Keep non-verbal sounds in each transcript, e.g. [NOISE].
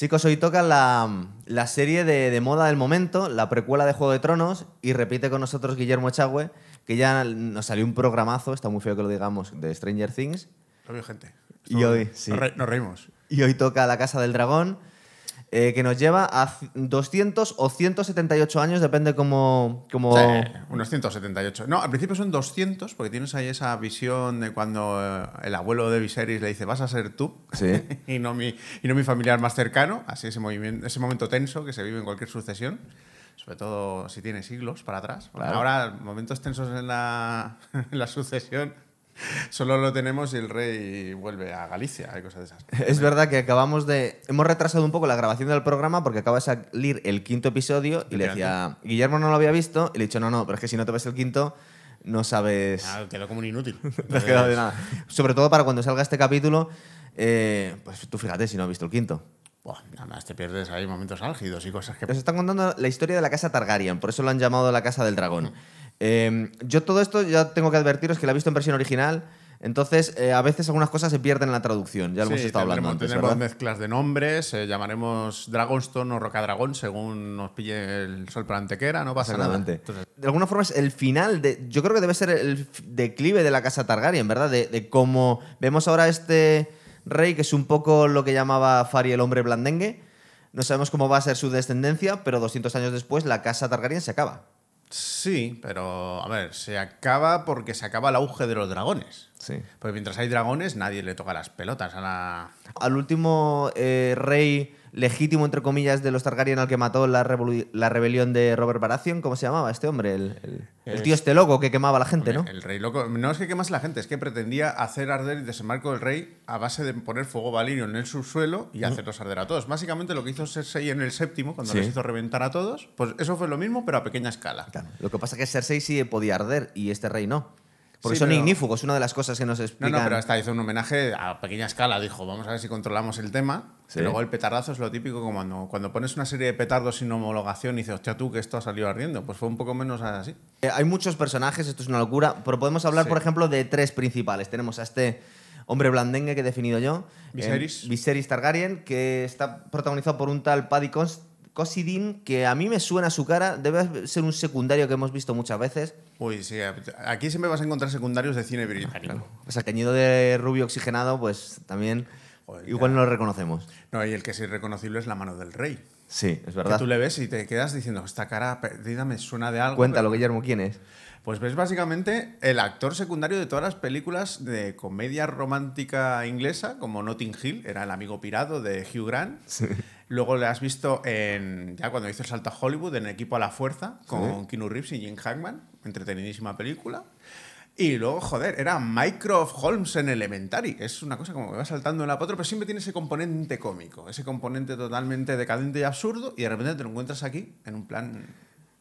Chicos, hoy toca la, la serie de, de moda del momento, la precuela de Juego de Tronos, y repite con nosotros Guillermo Echagüe, que ya nos salió un programazo, está muy feo que lo digamos, de Stranger Things. Lo veo gente. Y hoy, sí. Nos, re- nos reímos. Y hoy toca La Casa del Dragón, eh, que nos lleva a c- 200 o 178 años, depende cómo... cómo... Sí, unos 178. No, al principio son 200, porque tienes ahí esa visión de cuando eh, el abuelo de Viserys le dice, vas a ser tú, Sí. [LAUGHS] y, no mi, y no mi familiar más cercano. Así ese, movimiento, ese momento tenso que se vive en cualquier sucesión, sobre todo si tiene siglos para atrás. Claro. Ahora, momentos tensos en la, [LAUGHS] en la sucesión, [LAUGHS] solo lo tenemos y el rey vuelve a Galicia, hay cosas de esas. Es verdad que acabamos de... Hemos retrasado un poco la grabación del programa porque acaba de salir el quinto episodio y le decía, Guillermo no lo había visto, y le he dicho, no, no, pero es que si no te ves el quinto, no sabes... Ah, quedó como un inútil. [LAUGHS] No has quedado de nada. Sobre todo para cuando salga este capítulo, eh, pues tú fíjate si no has visto el quinto. Buah, nada más te pierdes ahí momentos álgidos y cosas que... Nos están contando la historia de la casa Targaryen, por eso lo han llamado la casa del dragón. Eh, yo todo esto ya tengo que advertiros que la he visto en versión original, entonces eh, a veces algunas cosas se pierden en la traducción, ya lo hemos estado hablando antes, ¿verdad? mezclas de nombres, eh, llamaremos Dragonstone o Rocadragón según nos pille el sol por antequera, no pasa nada. Entonces, de alguna forma es el final de. Yo creo que debe ser el declive de la casa Targaryen, ¿verdad? De, de cómo vemos ahora este rey, que es un poco lo que llamaba Fari el hombre blandengue. No sabemos cómo va a ser su descendencia, pero 200 años después la casa Targaryen se acaba. Sí, pero a ver, se acaba porque se acaba el auge de los dragones. Sí. Porque mientras hay dragones, nadie le toca las pelotas a la. Al último eh, rey legítimo, entre comillas, de los Targaryen al que mató la, rebelión de Robert Baratheon, ¿cómo se llamaba este hombre? El, el- el Es- tío este loco que quemaba a la gente, ¿no? El rey loco. No es que quemase la gente, es que pretendía hacer arder y desembarco del rey a base de poner fuego valyrio en el subsuelo y hacerlos arder a todos. Básicamente lo que hizo Cersei en el séptimo, cuando Sí. les hizo reventar a todos, pues eso fue lo mismo, pero a pequeña escala. Claro. Lo que pasa es que Cersei sí podía arder y este rey no. Porque Sí, son pero- ignífugos, una de las cosas que nos No, explican. no, pero hasta hizo un homenaje a pequeña escala. Dijo, vamos a ver si controlamos el tema. Sí. Luego el petardazo es lo típico como cuando, cuando pones una serie de petardos sin homologación y dices, hostia, tú que esto ha salido ardiendo. Pues fue un poco menos así. Eh, Hay muchos personajes, esto es una locura, pero podemos hablar, Sí. por ejemplo, de tres principales. Tenemos a este hombre blandengue que he definido yo, Viserys. eh, Viserys Targaryen, que está protagonizado por un tal Paddy Cos- Cosidin, que a mí me suena su cara, debe ser un secundario que hemos visto muchas veces. Uy, sí, aquí siempre vas a encontrar secundarios de cine británico. O sea, teñido de rubio oxigenado, pues también Joder, igual ya. no lo reconocemos. No, y el que es irreconocible es la mano del rey. Sí, es Que verdad. tú le ves y te quedas diciendo, esta cara perdida me suena de algo. Cuéntalo, pero- Guillermo, ¿quién es? Pues ves básicamente el actor secundario de todas las películas de comedia romántica inglesa, como Notting Hill, era el amigo pirado de Hugh Grant. Luego le has visto en, ya cuando hizo el salto a Hollywood, en Equipo a la Fuerza, con Keanu Reeves y Jim Hackman, entretenidísima película. Y luego, joder, era Mycroft Holmes en Elementary. Es una cosa como que va saltando de una para otra, pero siempre tiene ese componente cómico, ese componente totalmente decadente y absurdo, y de repente te lo encuentras aquí en un plan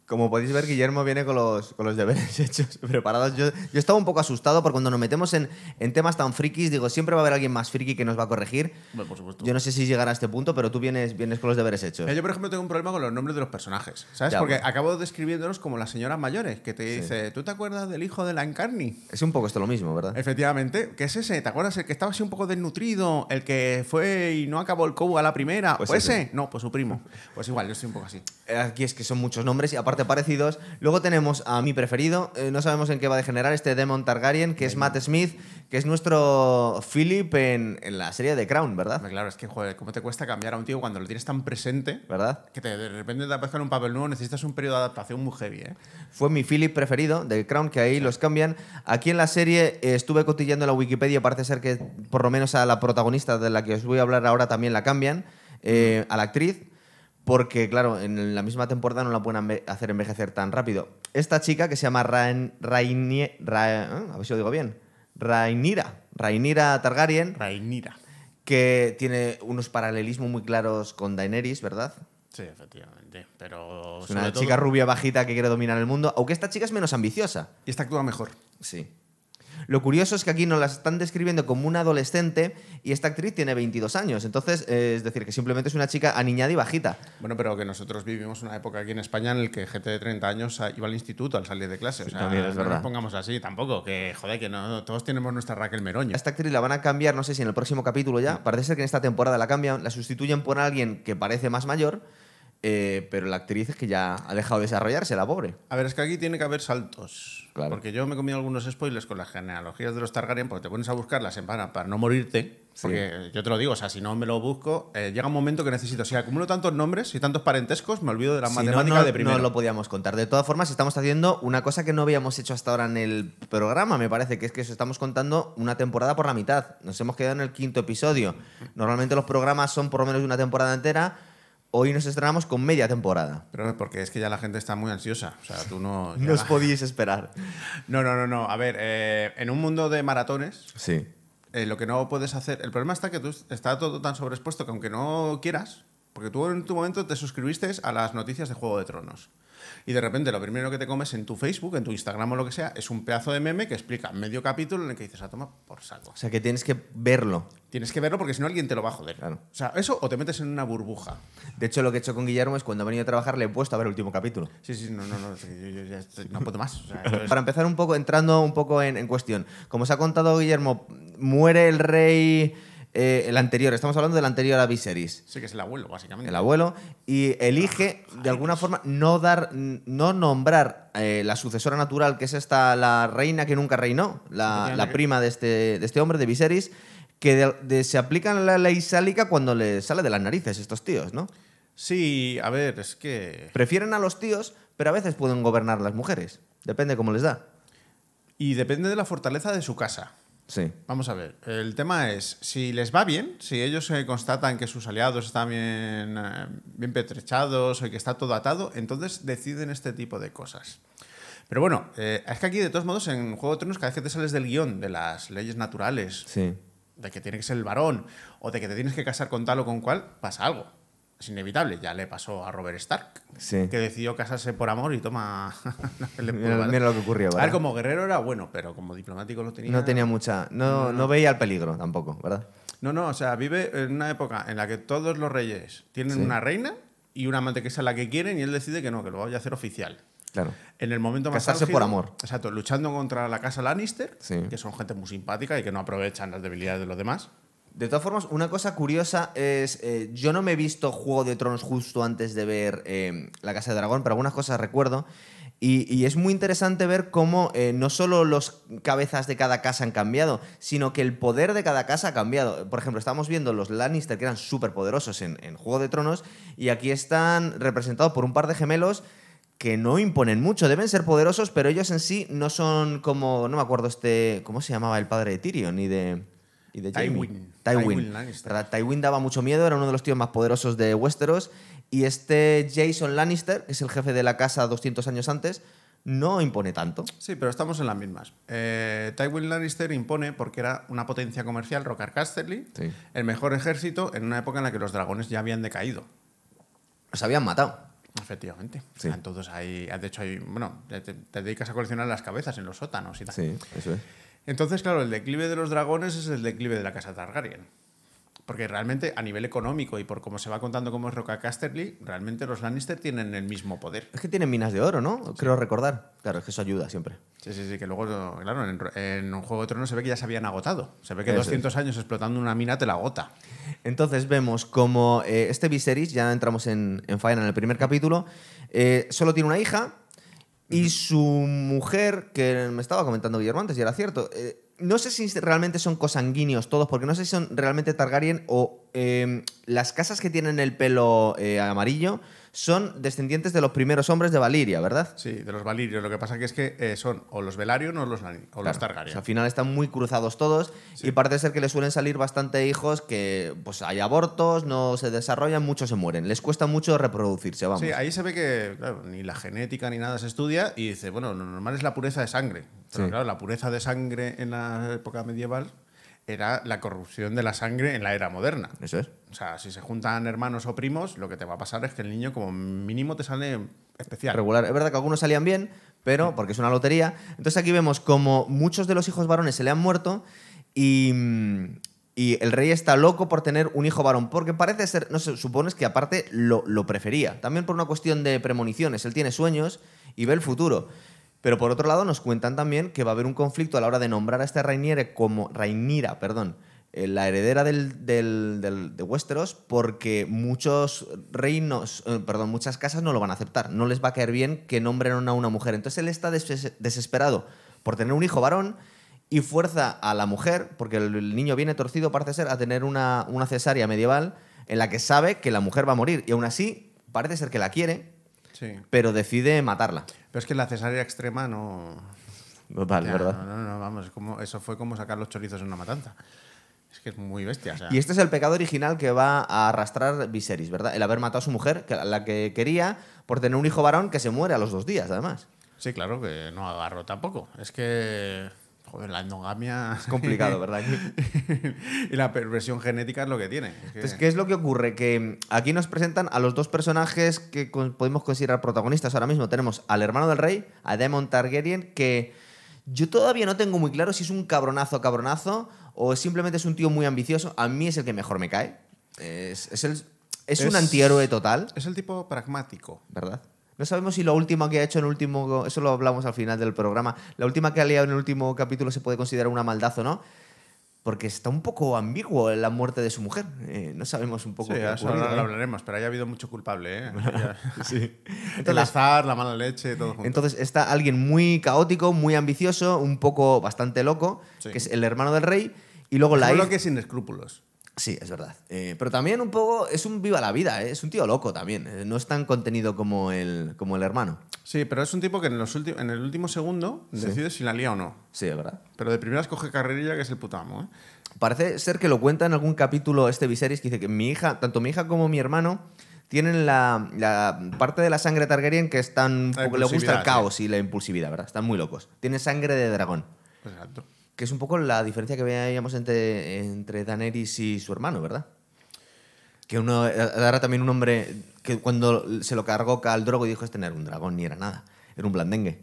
Como podéis ver, Guillermo viene con los, con los deberes [LAUGHS] hechos, preparados. Yo, yo estaba un poco asustado porque cuando nos metemos en, en temas tan frikis, digo, siempre va a haber alguien más friki que nos va a corregir. Bueno, por supuesto. Yo no sé si llegará a este punto, pero tú vienes, vienes con los deberes hechos. Mira, Yo, por ejemplo, tengo un problema con los nombres de los personajes. ¿Sabes? Ya, Porque bueno. acabo describiéndolos como las señoras mayores, que te dice, ¿tú te acuerdas del hijo de la Encarni? Es un poco esto lo mismo, ¿verdad? Efectivamente, ¿qué es ese? ¿Te acuerdas el que estaba así un poco desnutrido? El que fue y no acabó el cobo a la primera. Pues Pues, ese. No, pues su primo. Pues igual, yo estoy un poco así. Aquí es que son muchos nombres y aparte parecidos. Luego tenemos a mi preferido, eh, no sabemos en qué va a degenerar, este Demon Targaryen, que es Matt Smith, que es nuestro Philip en, en la serie de Crown, ¿verdad? Claro, es que, joder, ¿cómo te cuesta cambiar a un tío cuando lo tienes tan presente? ¿Verdad? Que te, de repente te aparezca en un papel nuevo, necesitas un periodo de adaptación muy heavy, ¿eh? Fue mi Philip preferido de Crown, que ahí los cambian. Aquí en la serie eh, estuve cotillando la Wikipedia, parece ser que por lo menos a la protagonista de la que os voy a hablar ahora también la cambian, eh, a la actriz, porque claro, en la misma temporada no la pueden enve- hacer envejecer tan rápido. Esta chica que se llama Rain, ¿eh? a ver si lo digo bien, Rainira, Rainira Targaryen, Rainira. que tiene unos paralelismos muy claros con Daenerys, ¿verdad? Sí, efectivamente. Pero. Es una sobre todo- chica rubia bajita que quiere dominar el mundo, aunque esta chica es menos ambiciosa. Y esta actúa mejor. Sí. Lo curioso es que aquí nos la están describiendo como una adolescente y esta actriz tiene 22 años. Entonces, eh, es decir, que simplemente es una chica aniñada y bajita. Bueno, pero que nosotros vivimos una época aquí en España en el que gente de 30 años iba al instituto al salir de clase. o sea, también es no verdad. nos pongamos así tampoco, que joder, que no, todos tenemos nuestra Raquel Meroño. A esta actriz la van a cambiar, no sé si en el próximo capítulo ya. Parece ser que en esta temporada la cambian, la sustituyen por alguien que parece más mayor, eh, pero la actriz es que ya ha dejado de desarrollarse, la pobre. A ver, es que aquí tiene que haber saltos. Claro. Porque yo me he comido algunos spoilers con las genealogías de los Targaryen, porque te pones a buscarlas en para, para no morirte. Porque yo te lo digo, o sea, si no me lo busco, eh, llega un momento que necesito. Si acumulo tantos nombres y tantos parentescos, me olvido de la Si matemática no, de primero. no lo podíamos contar. De todas formas, estamos haciendo una cosa que no habíamos hecho hasta ahora en el programa, me parece, que es que os estamos contando una temporada por la mitad. Nos hemos quedado en el quinto episodio. Normalmente los programas son por lo menos de una temporada entera. Hoy nos estrenamos con media temporada. Pero porque es que ya la gente está muy ansiosa. O sea, tú no. [LAUGHS] No ya- os podíais esperar. [LAUGHS] No, no, no, no. A ver, eh, en un mundo de maratones, Sí. eh, lo que no puedes hacer. El problema está que tú está todo tan sobreexpuesto que aunque no quieras, porque tú en tu momento te suscribiste a las noticias de Juego de Tronos. Y de repente lo primero que te comes en tu Facebook, en tu Instagram o lo que sea, es un pedazo de meme que explica medio capítulo en el que dices, a toma por saco. O sea que tienes que verlo. Tienes que verlo porque si no alguien te lo va a joder. Claro. O sea, eso o te metes en una burbuja. De hecho, lo que he hecho con Guillermo es cuando ha venido a trabajar le he puesto a ver el último capítulo. Sí, sí, no, no, no. yo- yo ya estoy- no puedo más. O sea, yo es- Para empezar un poco, entrando un poco en, en cuestión. Como os ha contado Guillermo, muere el rey, eh, el anterior, estamos hablando del anterior a Viserys, sí que es el abuelo, básicamente. el abuelo, y elige de alguna forma no dar, no nombrar eh, la sucesora natural, que es esta, la reina que nunca reinó, la, la prima de este, de este hombre, de Viserys, que de- de- se aplican la ley sálica cuando le sale de las narices estos tíos, ¿no? Sí, a ver, es que. Prefieren a los tíos, pero a veces pueden gobernar las mujeres. Depende cómo les da. Y depende de la fortaleza de su casa. Sí. Vamos a ver, el tema es, si les va bien, si ellos eh, constatan que sus aliados están bien, eh, bien petrechados o que está todo atado, entonces deciden este tipo de cosas. Pero bueno, eh, es que aquí de todos modos en Juego de Tronos cada vez que te sales del guion de las leyes naturales, Sí. de que tiene que ser el varón o de que te tienes que casar con tal o con cual, pasa algo. Es inevitable, ya le pasó a Robert Stark, Sí. que decidió casarse por amor y toma... [LAUGHS] Mira, mira lo que ocurrió, A ver, ¿verdad? como guerrero era bueno, pero como diplomático lo tenía... No tenía mucha. No, no veía el peligro tampoco, ¿verdad? No, no, o sea, vive en una época en la que todos los reyes tienen Sí. una reina y una amante que es a la que quieren y él decide que no, que lo vaya a hacer oficial. Claro. En el momento más Casarse álgido- por amor. Exacto, luchando contra la casa Lannister, Sí. que son gente muy simpática y que no aprovechan las debilidades de los demás. De todas formas, una cosa curiosa es. eh, yo no me he visto Juego de Tronos justo antes de ver eh, La Casa de Dragón, pero algunas cosas recuerdo. Y, es muy interesante ver cómo eh, no solo los cabezas de cada casa han cambiado, sino que el poder de cada casa ha cambiado. Por ejemplo, estamos viendo los Lannister que eran súper poderosos en, Juego de Tronos, y aquí están representados por un par de gemelos que no imponen mucho. Deben ser poderosos, pero ellos en sí no son como. No me acuerdo este. ¿Cómo se llamaba el padre de Tyrion y de. Y de? Tywin. Tywin. Tywin Lannister. ¿verdad? Tywin daba mucho miedo, era uno de los tíos más poderosos de Westeros. Y este Jason Lannister, que es el jefe de la casa 200 años antes, no impone tanto. Sí, pero estamos en las mismas. Eh, Tywin Lannister impone porque era una potencia comercial, Rocker Casterly, Sí. el mejor ejército en una época en la que los dragones ya habían decaído. Los habían matado. Efectivamente. Sí. Entonces, hay, de hecho, hay, bueno, te- te dedicas a coleccionar las cabezas en los sótanos y tal. Sí, eso es. Entonces, claro, el declive de los dragones es el declive de la casa Targaryen. Porque realmente, a nivel económico y por cómo se va contando cómo es Roca Casterly, realmente los Lannister tienen el mismo poder. Es que tienen minas de oro, ¿no? Creo recordar. Claro, es que eso ayuda siempre. Sí, sí, sí, que luego, claro, en, en un Juego de Tronos se ve que ya se habían agotado. Se ve que Eso 200 años explotando una mina te la agota. Entonces vemos como eh, este Viserys, ya entramos en, en faena en el primer capítulo, eh, solo tiene una hija y su mujer, que me estaba comentando Guillermo antes y era cierto, eh, no sé si realmente son cosanguíneos todos, porque no sé si son realmente Targaryen o eh, las casas que tienen el pelo eh, amarillo son descendientes de los primeros hombres de Valiria, ¿verdad? Sí, de los Valirios. Lo que pasa que es que eh, son o los Velaryon o los, Lani- o los. Targaryen. O sea, al final están muy cruzados todos y parece ser que les suelen salir bastante hijos que pues hay abortos, no se desarrollan, muchos se mueren. Les cuesta mucho reproducirse, vamos. Sí, ahí se ve que claro, ni la genética ni nada se estudia y dice, bueno, lo normal es la pureza de sangre. Pero Sí. claro, la pureza de sangre en la época medieval era la corrupción de la sangre en la era moderna. Eso es. O sea, si se juntan hermanos o primos, lo que te va a pasar es que el niño como mínimo te sale especial. Regular. Es verdad que algunos salían bien, pero porque es una lotería. Entonces aquí vemos como muchos de los hijos varones se le han muerto y, y el rey está loco por tener un hijo varón, porque parece ser, no sé, supones que aparte lo, lo prefería, también por una cuestión de premoniciones, él tiene sueños y ve el futuro. Pero por otro lado nos cuentan también que va a haber un conflicto a la hora de nombrar a este Rainiere como Rainira, perdón, eh, la heredera del, de Westeros, porque muchos reinos, eh, perdón, muchas casas no lo van a aceptar. No les va a caer bien que nombren a una mujer. Entonces él está des- desesperado por tener un hijo varón y fuerza a la mujer, porque el, el niño viene torcido, parece ser, a tener una, una cesárea medieval en la que sabe que la mujer va a morir. Y aún así, parece ser que la quiere, Sí. pero decide matarla. Pero es que la cesárea extrema no. Total, Ya, ¿verdad? No, no, no, vamos, es como, eso fue como sacar los chorizos en una matanza. Es que es muy bestia. o sea. Y este es el pecado original que va a arrastrar Viserys, ¿verdad? El haber matado a su mujer, que, la que quería, por tener un hijo varón que se muere a los dos días, además. Sí, claro, que no agarro tampoco. Es que. Joder, la endogamia. Es complicado, ¿verdad? [LAUGHS] y la perversión genética es lo que tiene. Es que- Entonces, ¿qué es lo que ocurre? Que aquí nos presentan a los dos personajes que podemos considerar protagonistas ahora mismo. Tenemos al hermano del rey, a Daemon Targaryen, que yo todavía no tengo muy claro si es un cabronazo cabronazo o simplemente es un tío muy ambicioso. A mí es el que mejor me cae. Es, es, el- es un antihéroe total. Es el tipo pragmático. ¿verdad? No sabemos si lo último que ha hecho en el último, eso lo hablamos al final del programa, la última que ha liado en el último capítulo se puede considerar una maldad o no, porque está un poco ambiguo en la muerte de su mujer. Eh, no sabemos un poco Sí, qué ha eso ocurrido, lo ¿eh? hablaremos, pero haya habido mucho culpable, ¿eh? [LAUGHS] El Entonces- azar, la mala leche, todo junto. Entonces está alguien muy caótico, muy ambicioso, un poco bastante loco, Sí. que es el hermano del rey, y luego la Solo hija... que sin escrúpulos. Sí, es verdad. Eh, pero también un poco es un viva la vida, ¿eh? es un tío loco también. eh, No es tan contenido como el, como el hermano. Sí, pero es un tipo que en, los últimos, en el último segundo decide si la lía o no. Sí, es verdad. Pero de primeras coge carrerilla, que es el puto amo, ¿eh? Parece ser que lo cuenta en algún capítulo este Viserys que dice que mi hija, tanto mi hija como mi hermano, tienen la, la parte de la sangre Targaryen que están le gusta el caos y la impulsividad, ¿verdad? Están muy locos. Tienen sangre de dragón. Exacto. Que es un poco la diferencia que veíamos entre, entre Daenerys y su hermano, ¿verdad? Que uno era también un hombre que cuando se lo cargó Khal Drogo dijo este no era un dragón ni era nada, era un blandengue.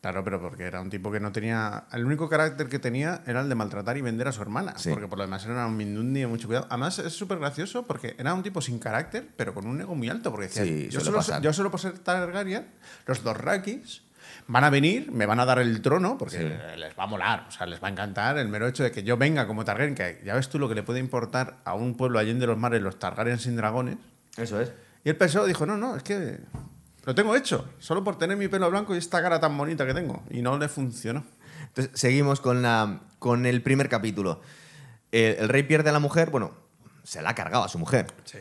Claro, pero porque era un tipo que no tenía. El único carácter que tenía era el de maltratar y vender a su hermana. Sí. Porque por lo demás era un mindundi de mucho cuidado. Además, es súper gracioso porque era un tipo sin carácter, pero con un ego muy alto. Porque decía, Sí, yo, solo, yo solo por ser Targaryen, los dos Rakis van a venir, me van a dar el trono, porque les va a molar, o sea, les va a encantar el mero hecho de que yo venga como Targaryen, que ya ves tú lo que le puede importar a un pueblo allende los mares, los Targaryen sin dragones. Eso es. Y él pensó, dijo, no, no, es que lo tengo hecho, solo por tener mi pelo blanco y esta cara tan bonita que tengo. Y no le funcionó. Entonces, seguimos con, la, con el primer capítulo. El, el rey pierde a la mujer, bueno, se la ha cargado a su mujer. Sí.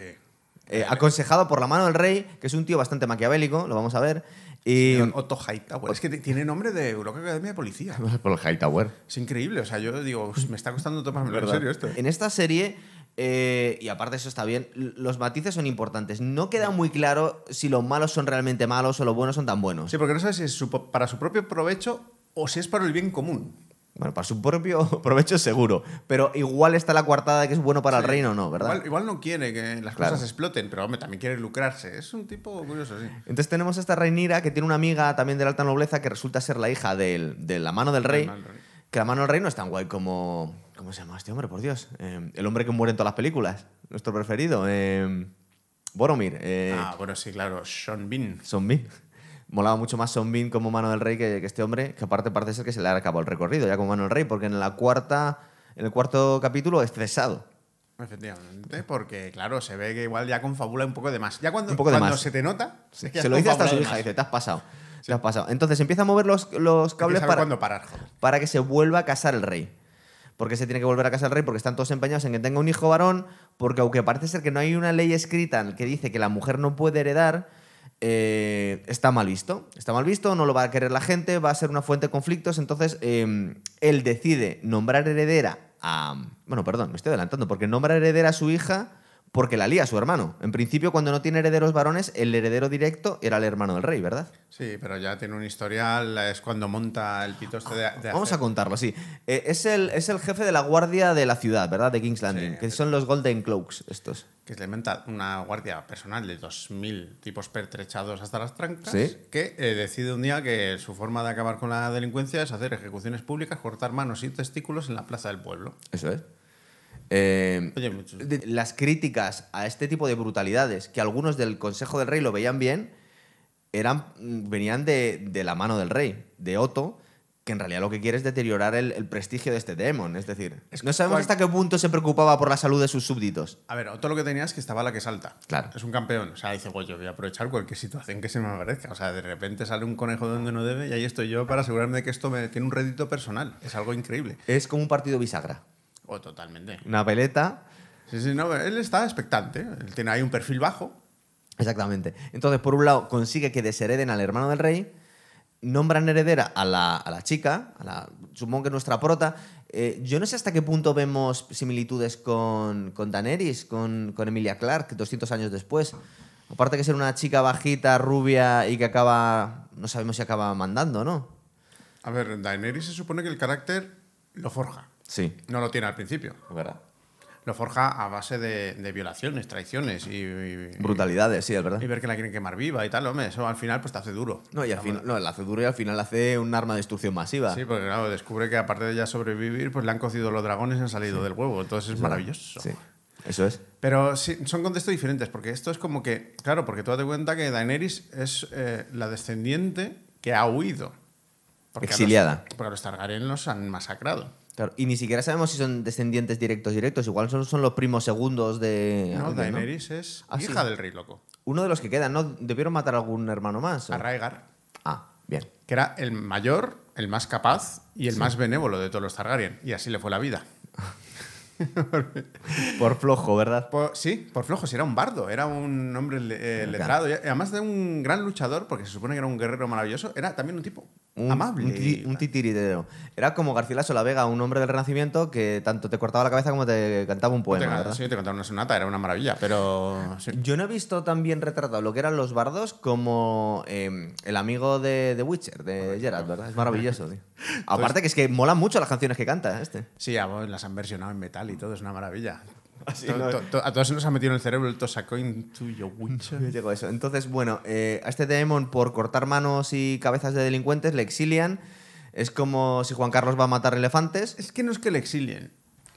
Eh, aconsejado por la mano del rey, que es un tío bastante maquiavélico, lo vamos a ver. Y. Otto Hightower. Es que tiene nombre de Europa Academia de Policía. [LAUGHS] Por el Hightower. Es increíble. O sea, yo digo, "Uf, me está costando tomármelo en serio esto. En esta serie, eh, y aparte eso está bien, los matices son importantes. No queda muy claro si los malos son realmente malos o los buenos son tan buenos. Sí, porque no sabes si es para su propio provecho o si es para el bien común. Bueno, para su propio [LAUGHS] provecho seguro. Pero igual está la coartada de que es bueno para el Sí. reino o no, ¿verdad? Igual, igual no quiere que las Claro. cosas exploten, pero hombre, también quiere lucrarse. Es un tipo curioso, sí. Entonces tenemos a esta Reinira que tiene una amiga también de la alta nobleza que resulta ser la hija del- de la mano del rey. mano del rey. Que la mano del rey no es tan guay como... ¿Cómo se llama este hombre, por Dios? Eh, el hombre que muere en todas las películas. Nuestro preferido. eh, Boromir. eh, ah, bueno, sí, claro. Sean Bean. Son Bean. Molaba mucho más Son Bean como mano del rey que, que este hombre, que aparte parece ser que se le ha acabado el recorrido ya como mano del rey, porque en la cuarta, en el cuarto capítulo es cesado. Efectivamente, porque claro, se ve que igual ya confabula un poco de más. Ya cuando, Un poco de cuando más. se te nota, es que se lo dice hasta su hija, dice, te has pasado. Te has pasado. Entonces empieza a mover los, los cables para, parar, para que se vuelva a casar el rey. Porque se tiene que volver a casar el rey porque están todos empeñados en que tenga un hijo varón, porque aunque parece ser que no hay una ley escrita que dice que la mujer no puede heredar, eh, está mal visto. Está mal visto, no lo va a querer la gente, va a ser una fuente de conflictos. Entonces, eh, él decide nombrar heredera a. Bueno, perdón, me estoy adelantando, porque nombra heredera a su hija porque la lía su hermano. En principio, cuando no tiene herederos varones, el heredero directo era el hermano del rey, ¿verdad? Sí, pero ya tiene un historial, es cuando monta el pito este de, de Vamos a contarlo, sí. Eh, es, el, es el jefe de la guardia de la ciudad, ¿verdad? De King's Landing, Sí. que son los Golden Cloaks, estos. que se inventa una guardia personal de 2.000 tipos pertrechados hasta las trancas, Sí. que eh, decide un día que su forma de acabar con la delincuencia es hacer ejecuciones públicas, cortar manos y testículos en la plaza del pueblo. Eso es. Eh, Oye, las críticas a este tipo de brutalidades, que algunos del Consejo del Rey lo veían bien, eran, mm, venían de, de la mano del rey, de Otto, que en realidad lo que quiere es deteriorar el, el prestigio de este demon. Es decir, Es no sabemos cual- hasta qué punto se preocupaba por la salud de sus súbditos. A ver, otro lo que tenía es que estaba la que salta. Claro. Es un campeón. O sea, dice, pues yo voy a aprovechar cualquier situación que se me aparezca. O sea, de repente sale un conejo de donde no debe y ahí estoy yo para asegurarme de que esto me tiene un rédito personal. Es algo increíble. Es como un partido bisagra. O totalmente. Una peleta. Sí, sí, no, él está expectante. Él tiene ahí un perfil bajo. Exactamente. Entonces, por un lado, consigue que deshereden al hermano del rey, nombran heredera a la, a la chica, a la, supongo que nuestra prota. Eh, yo no sé hasta qué punto vemos similitudes con, con Daenerys, con, con Emilia Clarke, 200 años después. Aparte que ser una chica bajita, rubia y que acaba, no sabemos si acaba mandando, ¿no? A ver, Daenerys se supone que el carácter lo forja. Sí, No lo tiene al principio. verdad. Lo forja a base de, de violaciones, traiciones y, y- Brutalidades, sí, es verdad. y ver que la quieren quemar viva y tal. Hombre, eso al final pues te hace duro. No, y al final, no, la hace duro y al final hace un arma de destrucción masiva. Sí, porque claro, descubre que aparte de ya sobrevivir, pues le han cocido los dragones y han salido del huevo. Entonces es maravilloso. Sí, eso es. Pero sí, son contextos diferentes, porque esto es como que, claro, porque tú date cuenta que Daenerys es eh, la descendiente que ha huido. Porque a los- Exiliada. porque a los Targaryen los han masacrado. Claro, y ni siquiera sabemos si son descendientes directos directos, igual son, son los primos segundos de... No, alguien, ¿no? Daenerys es Ah, hija sí. del rey loco. Uno de los que quedan, ¿no? ¿Debieron matar a algún hermano más? o? A Rhaegar, Ah, bien. que era el mayor, el más capaz y el más benévolo de todos los Targaryen. Y así le fue la vida. [LAUGHS] Por flojo, ¿verdad? Por- sí, por flojo, sí, era un bardo, era un hombre eh, letrado, y además de un gran luchador, porque se supone que era un guerrero maravilloso, era también un tipo Un, amable. Un, ti- un titiritero. Era como Garcilaso la Vega, un hombre del Renacimiento que tanto te cortaba la cabeza como te cantaba un poema, sí, te contaba una sonata, era una maravilla, pero... sí. Yo no he visto tan bien retratado lo que eran los bardos como eh, el amigo de The Witcher, de Geralt, ¿verdad? Es maravilloso, tío. [LAUGHS] Aparte que es que molan mucho las canciones que canta este. Sí, a vos las han versionado en metal y todo, es una maravilla. Así, To- ¿no? to- to- a todos se nos ha metido en el cerebro el tosaco into your witcher. Yo a eso. Entonces, bueno, eh, a este demon por cortar manos y cabezas de delincuentes le exilian. Es como si Juan Carlos va a matar elefantes. Es que no es que le exilien,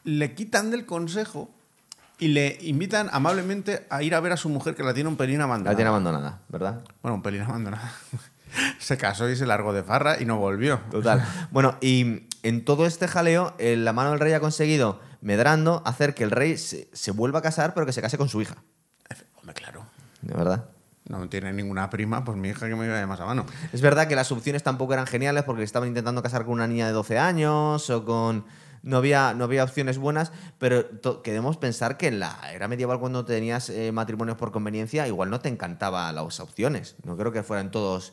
le quitan del consejo y le invitan amablemente a ir a ver a su mujer que la tiene un pelín abandonada. La tiene abandonada, ¿verdad? Bueno, un pelín abandonada. [LAUGHS] se casó y se largó de farra y no volvió. Total. [LAUGHS] Bueno, y en todo este jaleo, eh, la mano del rey ha conseguido, medrando, hacer que el rey se, se vuelva a casar, pero que se case con su hija. Hombre, claro. ¿De verdad? No tiene ninguna prima, pues mi hija que me iba más a mano. Es verdad que las opciones tampoco eran geniales porque estaban intentando casar con una niña de 12 años o con... No había, no había opciones buenas, pero queremos pensar que en la era medieval cuando tenías eh, matrimonios por conveniencia, igual no te encantaba las opciones. No creo que fueran todos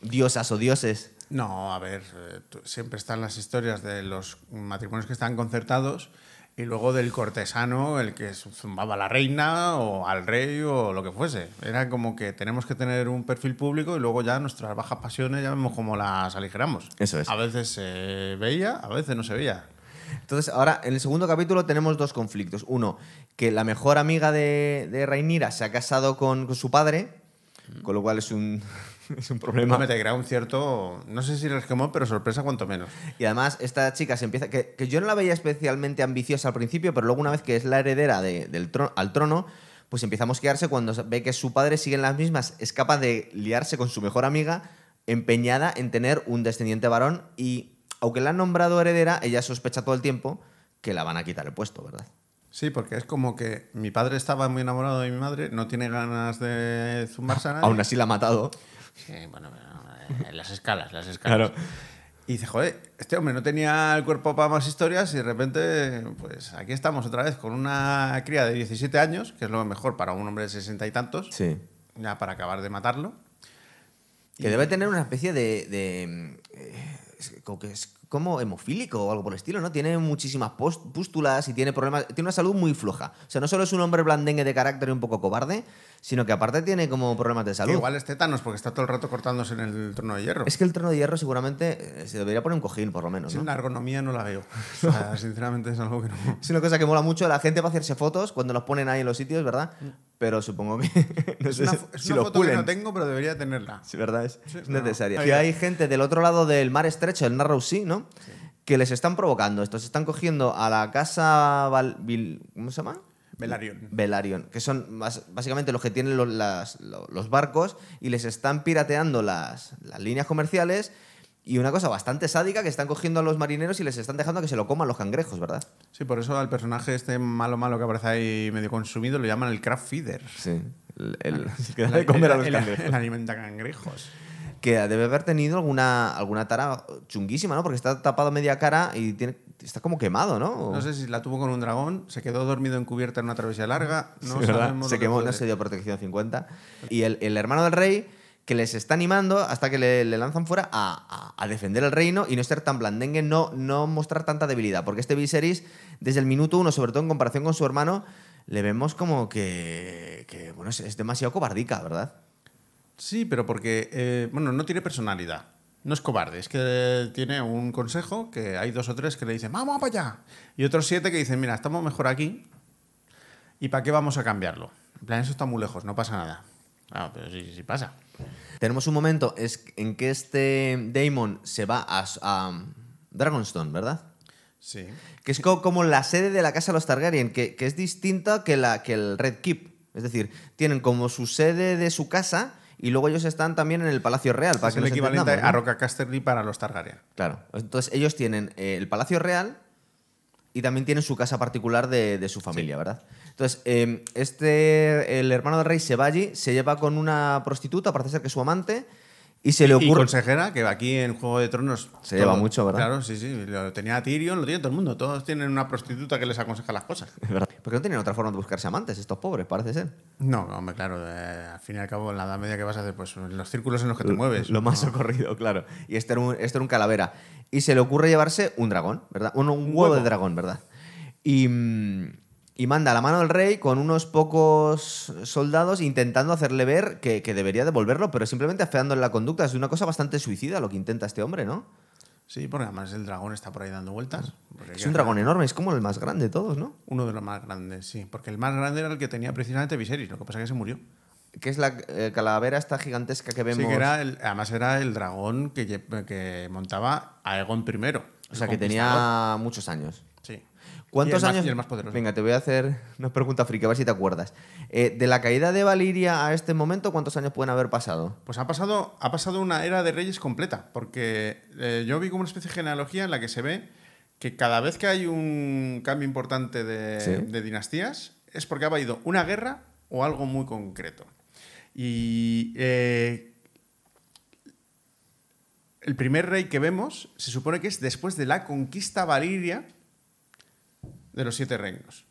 diosas o dioses. No, a ver, eh, siempre están las historias de los matrimonios que están concertados y luego del cortesano, el que zumbaba a la reina o al rey o lo que fuese. Era como que tenemos que tener un perfil público y luego ya nuestras bajas pasiones ya vemos cómo las aligeramos. Eso es. A veces se veía, a veces no se veía. Entonces, ahora en el segundo capítulo tenemos dos conflictos. Uno, que la mejor amiga de, de Rhaenyra se ha casado con, con su padre, con lo cual es un, [LAUGHS] es un problema. Me te crea un cierto, no sé si resquemón, pero sorpresa cuanto menos. Y además, esta chica se empieza. Que, que yo no la veía especialmente ambiciosa al principio, pero luego, una vez que es la heredera de- del tro- al trono, pues empieza a mosquearse cuando ve que su padre sigue en las mismas, es capaz de liarse con su mejor amiga, empeñada en tener un descendiente varón. Y aunque la han nombrado heredera, ella sospecha todo el tiempo que la van a quitar el puesto, ¿verdad? Sí, porque es como que mi padre estaba muy enamorado de mi madre, no tiene ganas de zumbarse a nadie. Aún así la ha matado. Sí, bueno, pero, eh, las escalas, las escalas. Y dice, joder, este hombre no tenía el cuerpo para más historias y de repente, pues aquí estamos otra vez con una cría de 17 años, que es lo mejor para un hombre de 60 y tantos, Sí. ya para acabar de matarlo. Que debe tener una especie de, de, eh, como que es como hemofílico o algo por el estilo, ¿no? Tiene muchísimas pústulas y tiene problemas. Tiene una salud muy floja. O sea, no solo es un hombre blandengue de carácter y un poco cobarde, sino que aparte tiene como problemas de Que salud. igual es tétanos porque está todo el rato cortándose en el trono de hierro. Es que el trono de hierro seguramente eh, se debería poner un cojín, por lo menos, Sí, ¿no? la ergonomía no la veo. [LAUGHS] O sea, sinceramente es algo que no. Es una cosa que mola mucho. La gente va a hacerse fotos cuando los ponen ahí en los sitios, ¿verdad? Pero supongo que. [LAUGHS] no Es sé una, si- fo- es si una lo foto que pulen. no tengo, pero debería tenerla. Sí, ¿verdad? Es, Sí, es no, necesaria. Que hay gente del otro lado del mar estrecho, el Narrow Sea, ¿no? Que les están provocando. Estos están cogiendo a la casa. Val- Vil- ¿Cómo se llama? Velarión. Velaryon, que son básicamente los que tienen los, las- los barcos y les están pirateando las, las líneas comerciales. Y una cosa bastante sádica, que están cogiendo a los marineros y les están dejando que se lo coman los cangrejos, ¿verdad? Sí, por eso al personaje este malo malo que aparece ahí medio consumido lo llaman el craft feeder. Sí. El, el- el [LAUGHS] que da de comer a los cangrejos. el alimenta cangrejos. Que debe haber tenido alguna, alguna tara chunguísima, ¿no? Porque está tapado media cara y tiene, está como quemado, ¿no? No sé si la tuvo con un dragón, se quedó dormido en cubierta en una travesía larga. No Sí, sabemos Se quemó, no se dio protección 50. Y el, el hermano del rey que les está animando hasta que le, lanzan fuera a, a- defender el reino y no ser tan blandengue, no, no mostrar tanta debilidad. Porque este Viserys, desde el minuto uno, sobre todo en comparación con su hermano, le vemos como que, que, bueno, es, es demasiado cobardica, ¿verdad? Sí, pero porque, eh, bueno, no tiene personalidad. No es cobarde, es que tiene un consejo que hay dos o tres que le dicen, vamos para allá. Y otros siete que dicen, mira, estamos mejor aquí. ¿Y para qué vamos a cambiarlo? En plan, eso está muy lejos, no pasa nada. Ah, pero sí, sí pasa. Tenemos un momento es, en que este Daemon se va a, a Dragonstone, ¿verdad? Sí. Que es co- como la sede de la casa de los Targaryen, que, que es distinta que, la, que el Red Keep. Es decir, tienen como su sede de su casa y luego ellos están también en el Palacio Real. Para es que el equivalente a. Roca Casterly para los Targaryen. Claro. Entonces ellos tienen eh, el Palacio Real y también tienen su casa particular de, de su familia, ¿verdad? Entonces, eh, este, el hermano del rey se va allí, se lleva con una prostituta, parece ser que es su amante, y se le Y ocurre... consejera, que aquí en Juego de Tronos... Se lleva mucho, ¿verdad? Claro, sí, sí. Lo tenía Tyrion, lo tiene todo el mundo. Todos tienen una prostituta que les aconseja las cosas. [LAUGHS] ¿verdad? Porque no tenían otra forma de buscarse amantes, estos pobres, parece ser. No, hombre, claro. eh, al fin y al cabo, en la edad media que vas a hacer, pues los círculos en los que te mueves. Lo más socorrido, claro. Y este era, un, este era un calavera. Y se le ocurre llevarse un dragón, ¿verdad? Un, un huevo, huevo. de dragón, ¿verdad? Y, mm, y manda a la mano del rey con unos pocos soldados intentando hacerle ver que, que debería devolverlo, pero simplemente afeándole la conducta. Es una cosa bastante suicida lo que intenta este hombre, ¿no? Sí, porque además el dragón está por ahí dando vueltas. Es un dragón enorme, es como el más grande de todos, ¿no? Uno de los más grandes, sí. Porque el más grande era el que tenía precisamente Viserys. Lo que pasa es que se murió. Que es la eh, calavera esta gigantesca que vemos. Sí, que era el- además era el dragón que, que montaba Aegon I. o sea, que tenía muchos años. ¿Cuántos Y el más- años? y el más poderoso. Venga, te voy a hacer una pregunta friki, a ver si te acuerdas. Eh, de la caída de Valiria a este momento, ¿cuántos años pueden haber pasado? Pues ha pasado, ha pasado una era de reyes completa, porque eh, yo vi como una especie de genealogía en la que se ve que cada vez que hay un cambio importante de, Sí. de dinastías es porque ha habido una guerra o algo muy concreto. Y eh, el primer rey que vemos se supone que es después de la conquista valiria de los siete reinos.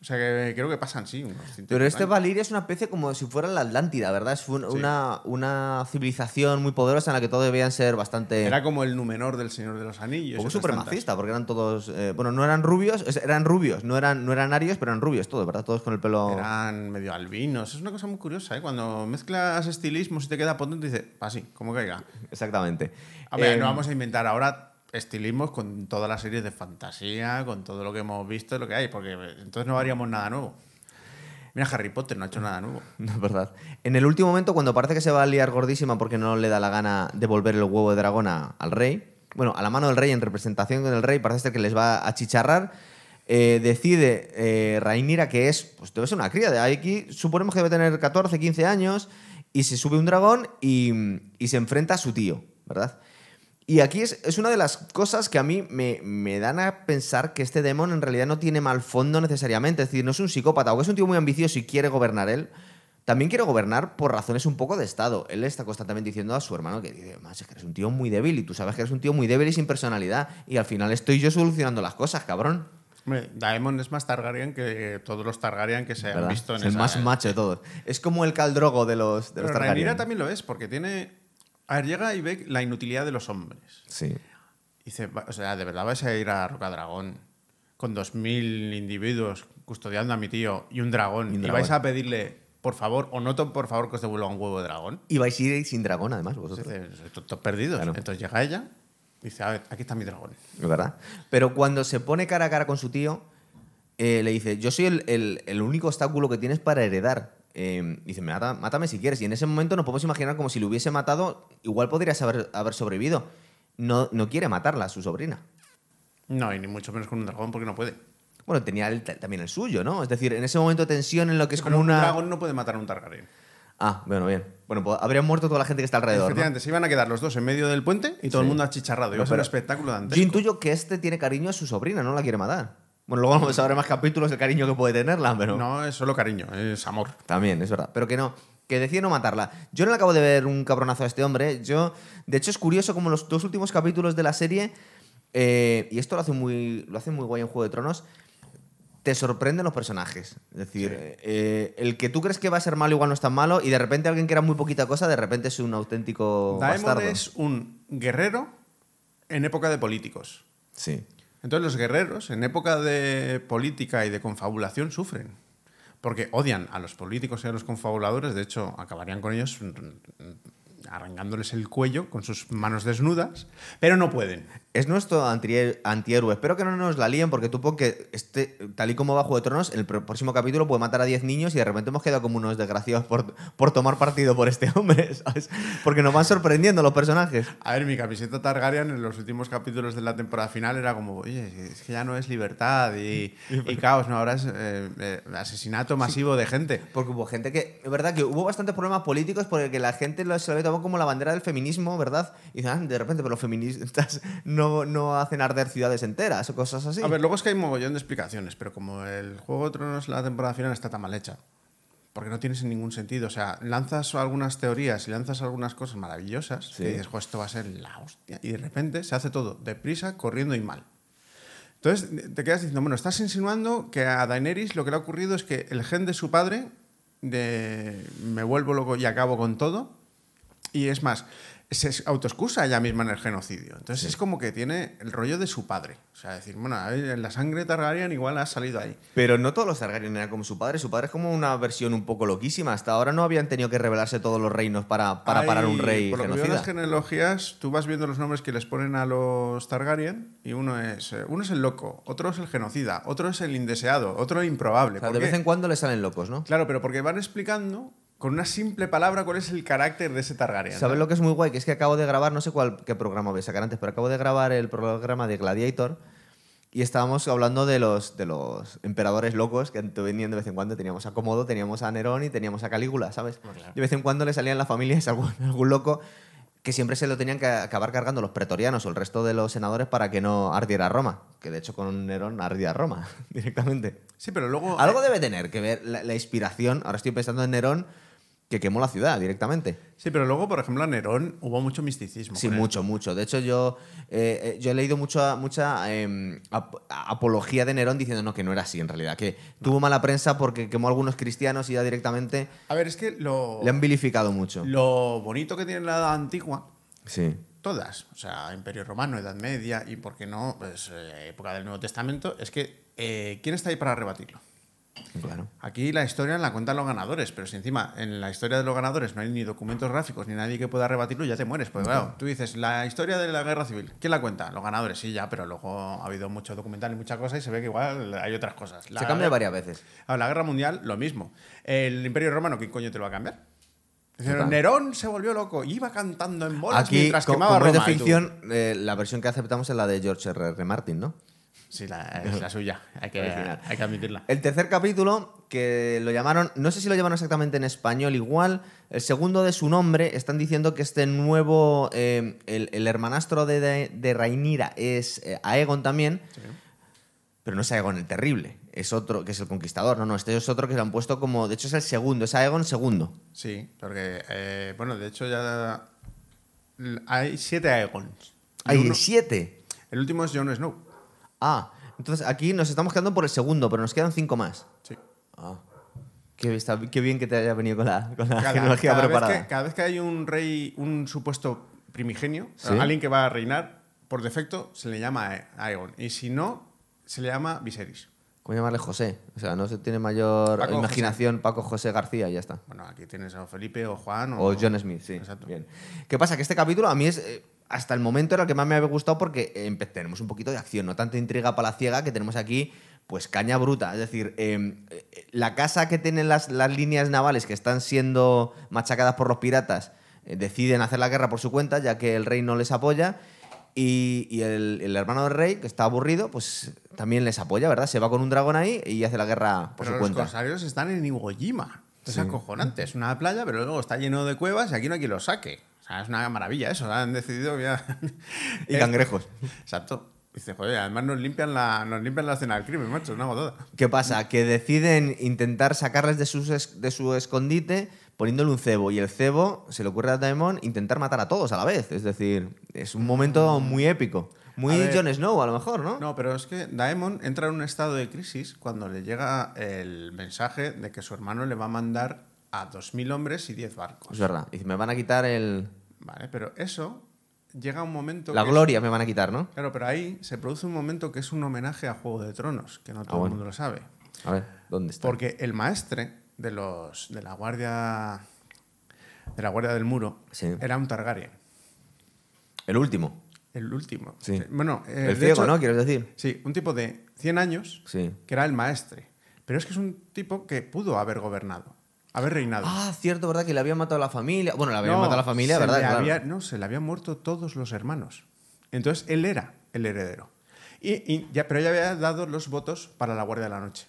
O sea que creo que pasan, sí, unos 100 Pero este años. Valiria es una especie como si fuera la Atlántida, ¿verdad? Es un- una, una civilización muy poderosa en la que todos debían ser bastante... Era como el Númenor del Señor de los Anillos. tantas. supremacista, porque eran todos... eh, bueno, no eran rubios, eran rubios, no eran, no eran arios, pero eran rubios todos, ¿verdad? Todos con el pelo... Eran medio albinos. Es una cosa muy curiosa, ¿eh? Cuando mezclas estilismos y te queda potente, dices, así, como caiga. [LAUGHS] Exactamente. A ver, Eh, no vamos a inventar ahora estilismos con todas las series de fantasía, con todo lo que hemos visto lo que hay, porque entonces no haríamos nada nuevo. Mira, Harry Potter no ha hecho nada nuevo. [LAUGHS] No es verdad. En el último momento, cuando parece que se va a liar gordísima porque no le da la gana devolver el huevo de dragón al rey, bueno, a la mano del rey, en representación con el rey, parece ser que les va a achicharrar, eh, decide eh, Rhaenyra que es, pues debe ser una cría, de aquí suponemos que debe tener 14, 15 años, y se sube un dragón y se enfrenta a su tío, ¿verdad? Y aquí es, es una de las cosas que a mí me, me dan a pensar que este demon en realidad no tiene mal fondo necesariamente. Es decir, no es un psicópata, aunque es un tío muy ambicioso y quiere gobernar él. También quiere gobernar por razones un poco de Estado. Él está constantemente diciendo a su hermano que dice, más es que eres un tío muy débil y tú sabes que eres un tío muy débil y sin personalidad. Y al final estoy yo solucionando las cosas, cabrón. Hombre, Daemon es más Targaryen que todos los Targaryen que se han ¿verdad? visto en es el esa- más macho de todos. Es como el caldrogo de los, de los Pero Rhaenyra Targaryen. también lo es, porque tiene... A ver, llega y ve la inutilidad de los hombres. Sí. Dice, "Va- o sea, ¿de verdad vais a ir a Rocadragón con 2.000 individuos custodiando a mi tío y un dragón? Y vais a pedirle, por favor, o no, por favor, que os devuelva un huevo de dragón. Y vais a ir sin dragón, además, vosotros. Dice, "Sois tontos perdidos. Claro. Entonces llega ella y dice, a ver, aquí está mi dragón. Es verdad. Pero cuando se pone cara a cara con su tío, eh, le dice, yo soy el, el- el único obstáculo que tienes para heredar. Eh, dice, "Mata- mátame si quieres. Y en ese momento nos podemos imaginar como si lo hubiese matado, igual podrías haber, haber sobrevivido. No, no quiere matarla, su sobrina. No, y ni mucho menos con un dragón porque no puede. Bueno, tenía el- también el suyo, ¿no? Es decir, en ese momento de tensión en lo que es Pero como un una... dragón no puede matar a un Targaryen. Ah, bueno, bien. Bueno, pues habrían muerto toda la gente que está alrededor, ¿no? Efectivamente, se iban a quedar los dos en medio del puente y todo Sí. el mundo achicharrado. Iba No, a ser un espectáculo Yo dantesco. intuyo que este tiene cariño a su sobrina, no la quiere matar. Bueno, luego vamos a ver más capítulos el cariño que puede tenerla, pero... No es solo cariño, es amor. También, es verdad. Pero que no, que decide no matarla. Yo no le acabo de ver un cabronazo a este hombre. Yo, de hecho, es curioso como los dos últimos capítulos de la serie, eh, y esto lo hace, muy, lo hace muy guay en Juego de Tronos, te sorprenden los personajes. Es decir, Sí. eh, el que tú crees que va a ser malo igual no es tan malo, y de repente alguien que era muy poquita cosa, de repente es un auténtico Daemon bastardo. es un guerrero en época de políticos. Sí. Entonces los guerreros en época de política y de confabulación sufren. Porque odian a los políticos y a los confabuladores. De hecho, acabarían con ellos mm, arrancándoles el cuello con sus manos desnudas. Pero no pueden. Es nuestro anti- antihéroe. Espero que no nos la líen, porque tú pon que este, tal y como va Juego de Tronos, el pr- próximo capítulo puede matar a 10 niños y de repente hemos quedado como unos desgraciados por, por tomar partido por este hombre, [LAUGHS] ¿sabes? Porque nos van sorprendiendo los personajes. A ver, mi camiseta Targaryen en los últimos capítulos de la temporada final era como, oye, es que ya no es libertad y, y caos, no, ahora es eh, eh, asesinato masivo de gente. Porque hubo gente que, es verdad que hubo bastantes problemas políticos porque la gente lo- se lo había tomado como la bandera del feminismo, ¿verdad? Y dicen, ah, de repente, pero los feministas [LAUGHS] no, no hacen arder ciudades enteras o cosas así. A ver, luego es que hay mogollón de explicaciones, pero como el Juego de Tronos la temporada final está tan mal hecha, porque no tienes ningún sentido. O sea, lanzas algunas teorías y lanzas algunas cosas maravillosas Sí. y dices, "Jo, esto va a ser la hostia. Y de repente se hace todo deprisa, corriendo y mal. Entonces te quedas diciendo, bueno, estás insinuando que a Daenerys lo que le ha ocurrido es que el gen de su padre, de me vuelvo loco y acabo con todo, y es más, se autoexcusa ella misma en el genocidio. Entonces es como que tiene el rollo de su padre. O sea, decir, bueno, la sangre Targaryen igual ha salido ahí. Pero no todos los Targaryen eran como su padre. Su padre es como una versión un poco loquísima. Hasta ahora no habían tenido que revelarse todos los reinos para, para Hay- parar un rey Por lo que veo las genealogías, tú vas viendo los nombres que les ponen a los Targaryen y uno es, eh, uno es el loco, otro es el genocida, otro es el indeseado, otro el improbable. O sea, ¿Por de qué? vez en cuando le salen locos, ¿no? Claro, pero porque van explicando con una simple palabra cuál es el carácter de ese Targaryen. ¿Sabes lo que es muy guay? Que es que acabo de grabar, no sé cuál qué programa voy a sacar antes, pero acabo de grabar el programa de Gladiator y estábamos hablando de los, de los emperadores locos que venían de vez en cuando. Teníamos a Comodo, teníamos a Nerón y teníamos a Calígula, ¿sabes? De vez en cuando le salían las familias [LAUGHS] algún, algún loco que siempre se lo tenían que acabar cargando los pretorianos o el resto de los senadores para que no ardiera Roma. Que de hecho con Nerón ardía Roma [LAUGHS] directamente. Sí, pero luego... Algo debe tener que ver la, la inspiración. Ahora estoy pensando en Nerón que quemó la ciudad directamente. Sí, pero luego, por ejemplo, a Nerón hubo mucho misticismo. Sí, con él. mucho, mucho. De hecho, yo, eh, eh, yo he leído mucha, mucha eh, ap- apología de Nerón diciendo no, que no era así en realidad, que tuvo mala prensa porque quemó a algunos cristianos y ya directamente A ver, es que lo, le han vilificado mucho. lo bonito que tiene la edad antigua, Sí. todas, o sea, Imperio Romano, Edad Media y, ¿por qué no?, pues eh, época del Nuevo Testamento, es que eh, ¿quién está ahí para rebatirlo? Claro. Aquí la historia la cuentan los ganadores, pero si encima en la historia de los ganadores no hay ni documentos gráficos ni nadie que pueda rebatirlo, ya te mueres. Pues claro, tú dices, la historia de la guerra civil, ¿quién la cuenta? Los ganadores, sí, ya, pero luego ha habido mucho documental y mucha cosa y se ve que igual hay otras cosas. La, Se cambia varias veces. Ah, la guerra mundial, lo mismo. El Imperio Romano, ¿quién coño te lo va a cambiar? Total. Nerón se volvió loco, iba cantando en bolas Aquí, mientras quemaba como de Roma. tú, ficción, eh, la versión que aceptamos es la de George R. R. Martin, ¿no? Sí, la, [LAUGHS] es la suya, hay que, Original. hay que admitirla. El tercer capítulo, que lo llamaron, no sé si lo llamaron exactamente en español igual, el segundo de su nombre, están diciendo que este nuevo, eh, el, el hermanastro de, de, de Rhaenyra es eh, Aegon también, pero no es Aegon el terrible, es otro, que es el conquistador, no, no, este es otro que lo han puesto como, de hecho es el segundo, es Aegon segundo. Sí, porque, eh, bueno, de hecho ya hay siete Aegons. Hay uno- siete. el último es Jon Snow. Ah, entonces aquí nos estamos quedando por el segundo, pero nos quedan cinco más. Sí. Ah. Qué, bien que te haya venido con la, con la Cada, genealogía cada vez preparada. que, cada vez que hay un rey, un supuesto primigenio, Sí. alguien que va a reinar, por defecto se le llama Aegon. Y si no, se le llama Viserys. ¿Cómo llamarle José? O sea, no se tiene mayor Paco imaginación Paco José García y ya está. Bueno, aquí tienes a Felipe o Juan o, O John Smith, sí. Exacto. Bien. ¿Qué pasa? Que este capítulo a mí es. eh, hasta el momento era el que más me había gustado porque eh, tenemos un poquito de acción, no tanta intriga palaciega que tenemos aquí, pues caña bruta. Es decir, eh, eh, la casa que tienen las, las líneas navales que están siendo machacadas por los piratas eh, deciden hacer la guerra por su cuenta, ya que el rey no les apoya. Y, y el, el hermano del rey, que está aburrido, pues también les apoya, ¿verdad? Se va con un dragón ahí y hace la guerra por Pero su los cuenta. corsarios están en Iwo Jima. Es acojonante. Es una playa, pero luego está lleno de cuevas y aquí no hay quien los saque. O sea, es una maravilla eso. Han decidido ya... [LAUGHS] Y cangrejos. Exacto. Dice, joder, además nos limpian la, nos limpian la escena del crimen, macho, es una godada. ¿Qué pasa? Que deciden intentar sacarles de, sus es- de su escondite poniéndole un cebo. Y el cebo, se le ocurre a Daemon intentar matar a todos a la vez. Es decir, es un momento muy épico. Muy ver. Jon Snow, a lo mejor, ¿no? No, pero es que Daemon entra en un estado de crisis cuando le llega el mensaje de que su hermano le va a mandar a 2.000 hombres y 10 barcos. Es verdad. Dice, me van a quitar el... Vale, pero eso llega un momento... La que es- gloria me van a quitar, ¿no? Claro, pero ahí se produce un momento que es un homenaje a Juego de Tronos, que no todo Ah, bueno. el mundo lo sabe. A ver, ¿dónde está? Porque el maestre de los de la guardia de la guardia del muro Sí. era un Targaryen, El último. el último. Sí. Bueno, eh, el ciego, hecho- ¿no? Quieres decir. Sí, un tipo de 100 años Sí. que era el maestre. Pero es que es un tipo que pudo haber gobernado, haber reinado. Ah, cierto, ¿verdad? Que le habían matado a la familia. Bueno, le habían No, matado a la familia, ¿verdad? Claro. había- no, se le habían muerto todos los hermanos. Entonces él era el heredero. Y, y ya, pero ya había dado los votos para la Guardia de la Noche.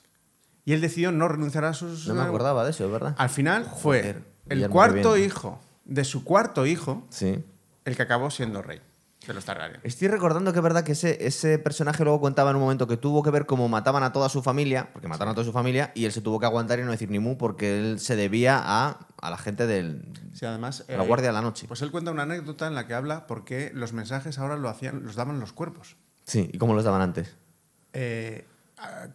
Y él decidió no renunciar a sus... No me acordaba de eso, ¿verdad? Al final Joder, fue el cuarto hijo de su cuarto hijo Sí. el que acabó siendo rey de los Targaryen. Estoy recordando que es verdad que ese, ese personaje luego contaba en un momento que tuvo que ver cómo mataban a toda su familia, porque mataron a toda su familia, y él se tuvo que aguantar y no decir ni mu, porque él se debía a, a la gente del, Sí, además, de la eh, Guardia de la Noche. Pues él cuenta una anécdota en la que habla por qué los mensajes ahora lo hacían, los daban los cuerpos. Sí, ¿y cómo los daban antes? Eh,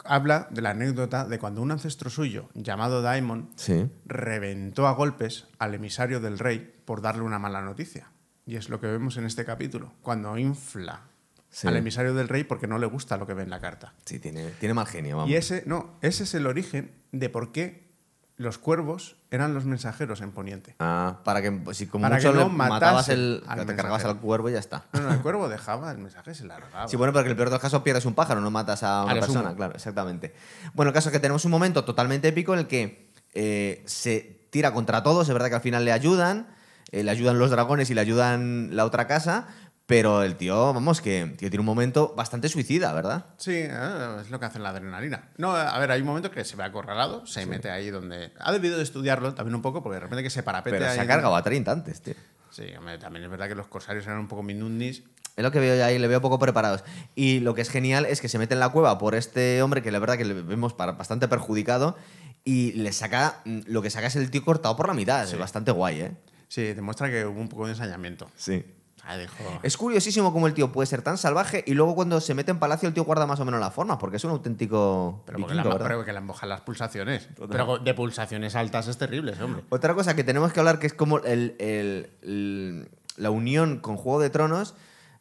habla de la anécdota de cuando un ancestro suyo, llamado Daemon, Sí. reventó a golpes al emisario del rey por darle una mala noticia. Y es lo que vemos en este capítulo, cuando infla Sí. al emisario del rey porque no le gusta lo que ve en la carta. Sí, tiene, tiene mal genio, vamos. Y ese, no, ese es el origen de por qué los cuervos eran los mensajeros en Poniente. Ah, para que pues, si como Para mucho que no le matabas el. al te cargabas al cuervo y ya está. No, no, el cuervo dejaba el mensaje se largaba. Sí, bueno, porque en el peor de los casos pierdes un pájaro, no matas a una A persona, sumo. claro, exactamente. Bueno, el caso es que tenemos un momento totalmente épico en el que eh, se tira contra todos, es verdad que al final le ayudan, eh, le ayudan los dragones y le ayudan la otra casa, pero el tío, vamos, que, que tiene un momento bastante suicida, ¿verdad? Sí, eh, es lo que hace la adrenalina. No, a ver, hay un momento que se ve acorralado, se mete ahí donde... Ha debido de estudiarlo también un poco, porque de repente que se parapete Pero ahí se ha cargado a 30 antes, tío. Sí, hombre, también es verdad que los corsarios eran un poco minundis. Es lo que veo ahí, le veo poco preparados. Y lo que es genial es que se mete en la cueva por este hombre que la verdad que le vemos bastante perjudicado y le saca, mm, lo que saca es el tío cortado por la mitad. Es bastante guay, ¿eh? Sí, demuestra que hubo un poco de ensañamiento. Sí. Ah. Es curiosísimo cómo el tío puede ser tan salvaje y luego cuando se mete en palacio el tío guarda más o menos la forma, porque es un auténtico Pero porque vikingo, la, ¿verdad? pero que le embojan las pulsaciones. Pero de pulsaciones altas es terrible ese hombre. Otra cosa que tenemos que hablar que es como el- el- el- la unión con Juego de Tronos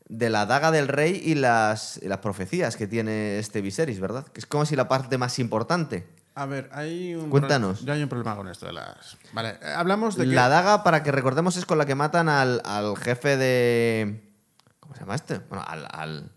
de la daga del rey y las, y las profecías que tiene este Viserys, ¿verdad? Que es como si la parte más importante. A ver, hay un... Cuéntanos. Yo hay un problema con esto de las... Vale, eh, hablamos de que... La daga, para que recordemos, es con la que matan al, al jefe de... ¿Cómo se llama este? Bueno, al... al...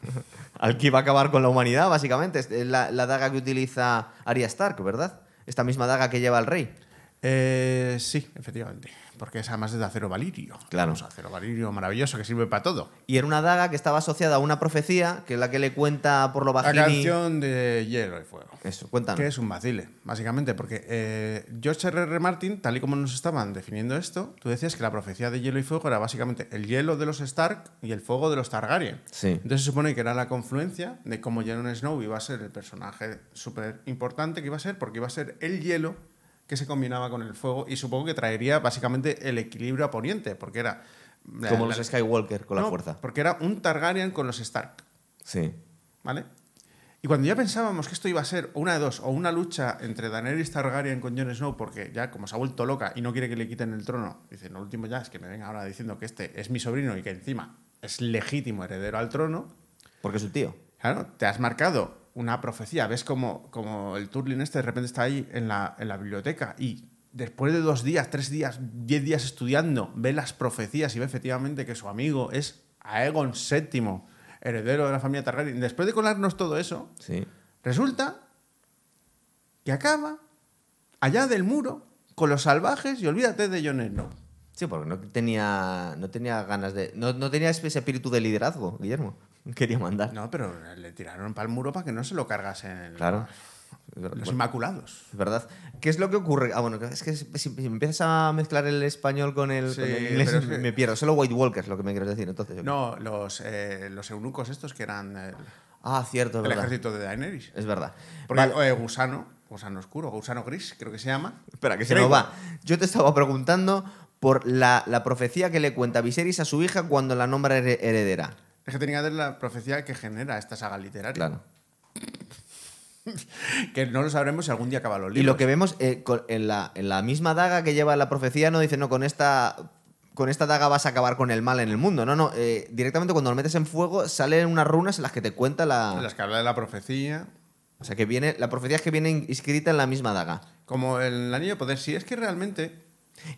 [LAUGHS] al que iba a acabar con la humanidad, básicamente. Es la, la daga que utiliza Arya Stark, ¿verdad? Esta misma daga que lleva el rey. Eh, sí, efectivamente. Porque es además de acero valirio. Claro. Vamos, acero valirio maravilloso que sirve para todo. Y era una daga que estaba asociada a una profecía, que es la que le cuenta por lo La bajini... canción de Hielo y Fuego. Eso, cuéntanos. Que es un vacile, básicamente, porque eh, George R. R. Martin, tal y como nos estaban definiendo esto, tú decías que la profecía de Hielo y Fuego era básicamente el hielo de los Stark y el fuego de los Targaryen. Sí. Entonces se supone que era la confluencia de cómo Jon Snow iba a ser el personaje súper importante que iba a ser, porque iba a ser el hielo que se combinaba con el fuego y supongo que traería básicamente el equilibrio a Poniente, porque era... Como la- los Skywalker con la No, fuerza. Porque era un Targaryen con los Stark. Sí. ¿Vale? Y cuando ya pensábamos que esto iba a ser una de dos, o una lucha entre Daenerys Targaryen con Jon Snow, porque ya como se ha vuelto loca y no quiere que le quiten el trono, dice, lo último ya es que me venga ahora diciendo que este es mi sobrino y que encima es legítimo heredero al trono, Porque es su tío. claro, te has marcado una profecía. Ves como, como el Turlin este de repente está ahí en la, en la biblioteca y después de dos días, tres días, diez días estudiando, ve las profecías y ve efectivamente que su amigo es Aegon VII, heredero de la familia Targaryen. Después de colarnos todo eso, Sí. resulta que acaba allá del muro con los salvajes y olvídate de Jon Snow. Sí, porque no tenía, no tenía ganas de. No, no tenía ese espíritu de liderazgo, Guillermo. [LAUGHS] Quería mandar. No, pero le tiraron para el muro para que no se lo cargasen Claro. Los bueno, Inmaculados. es verdad. ¿Qué es lo que ocurre? Ah, bueno, es que si, si empiezas a mezclar el español con el, Sí, con el inglés, pero es que- me pierdo. Solo White Walkers, lo que me quieres decir. Entonces, No, los, eh, los eunucos estos que eran el, Ah, cierto, es el verdad. ejército de Daenerys. Es verdad. Porque Vale. eh, gusano, gusano oscuro, gusano gris, creo que se llama. Espera, que se nos va. Yo te estaba preguntando por la, la profecía que le cuenta Viserys a su hija cuando la nombra here- heredera. Es que tenía que ver la profecía que genera esta saga literaria. Claro. [LAUGHS] Que no lo sabremos si algún día acaba los libros. Y lo que vemos eh, con- en, la, en la misma daga que lleva la profecía no dice, no, con esta, con esta daga vas a acabar con el mal en el mundo. No, no, eh, directamente cuando lo metes en fuego salen unas runas en las que te cuenta la... Las que habla de la profecía. O sea, que viene, la profecía es que viene inscrita en la misma daga. Como el anillo de poder. Si es que realmente.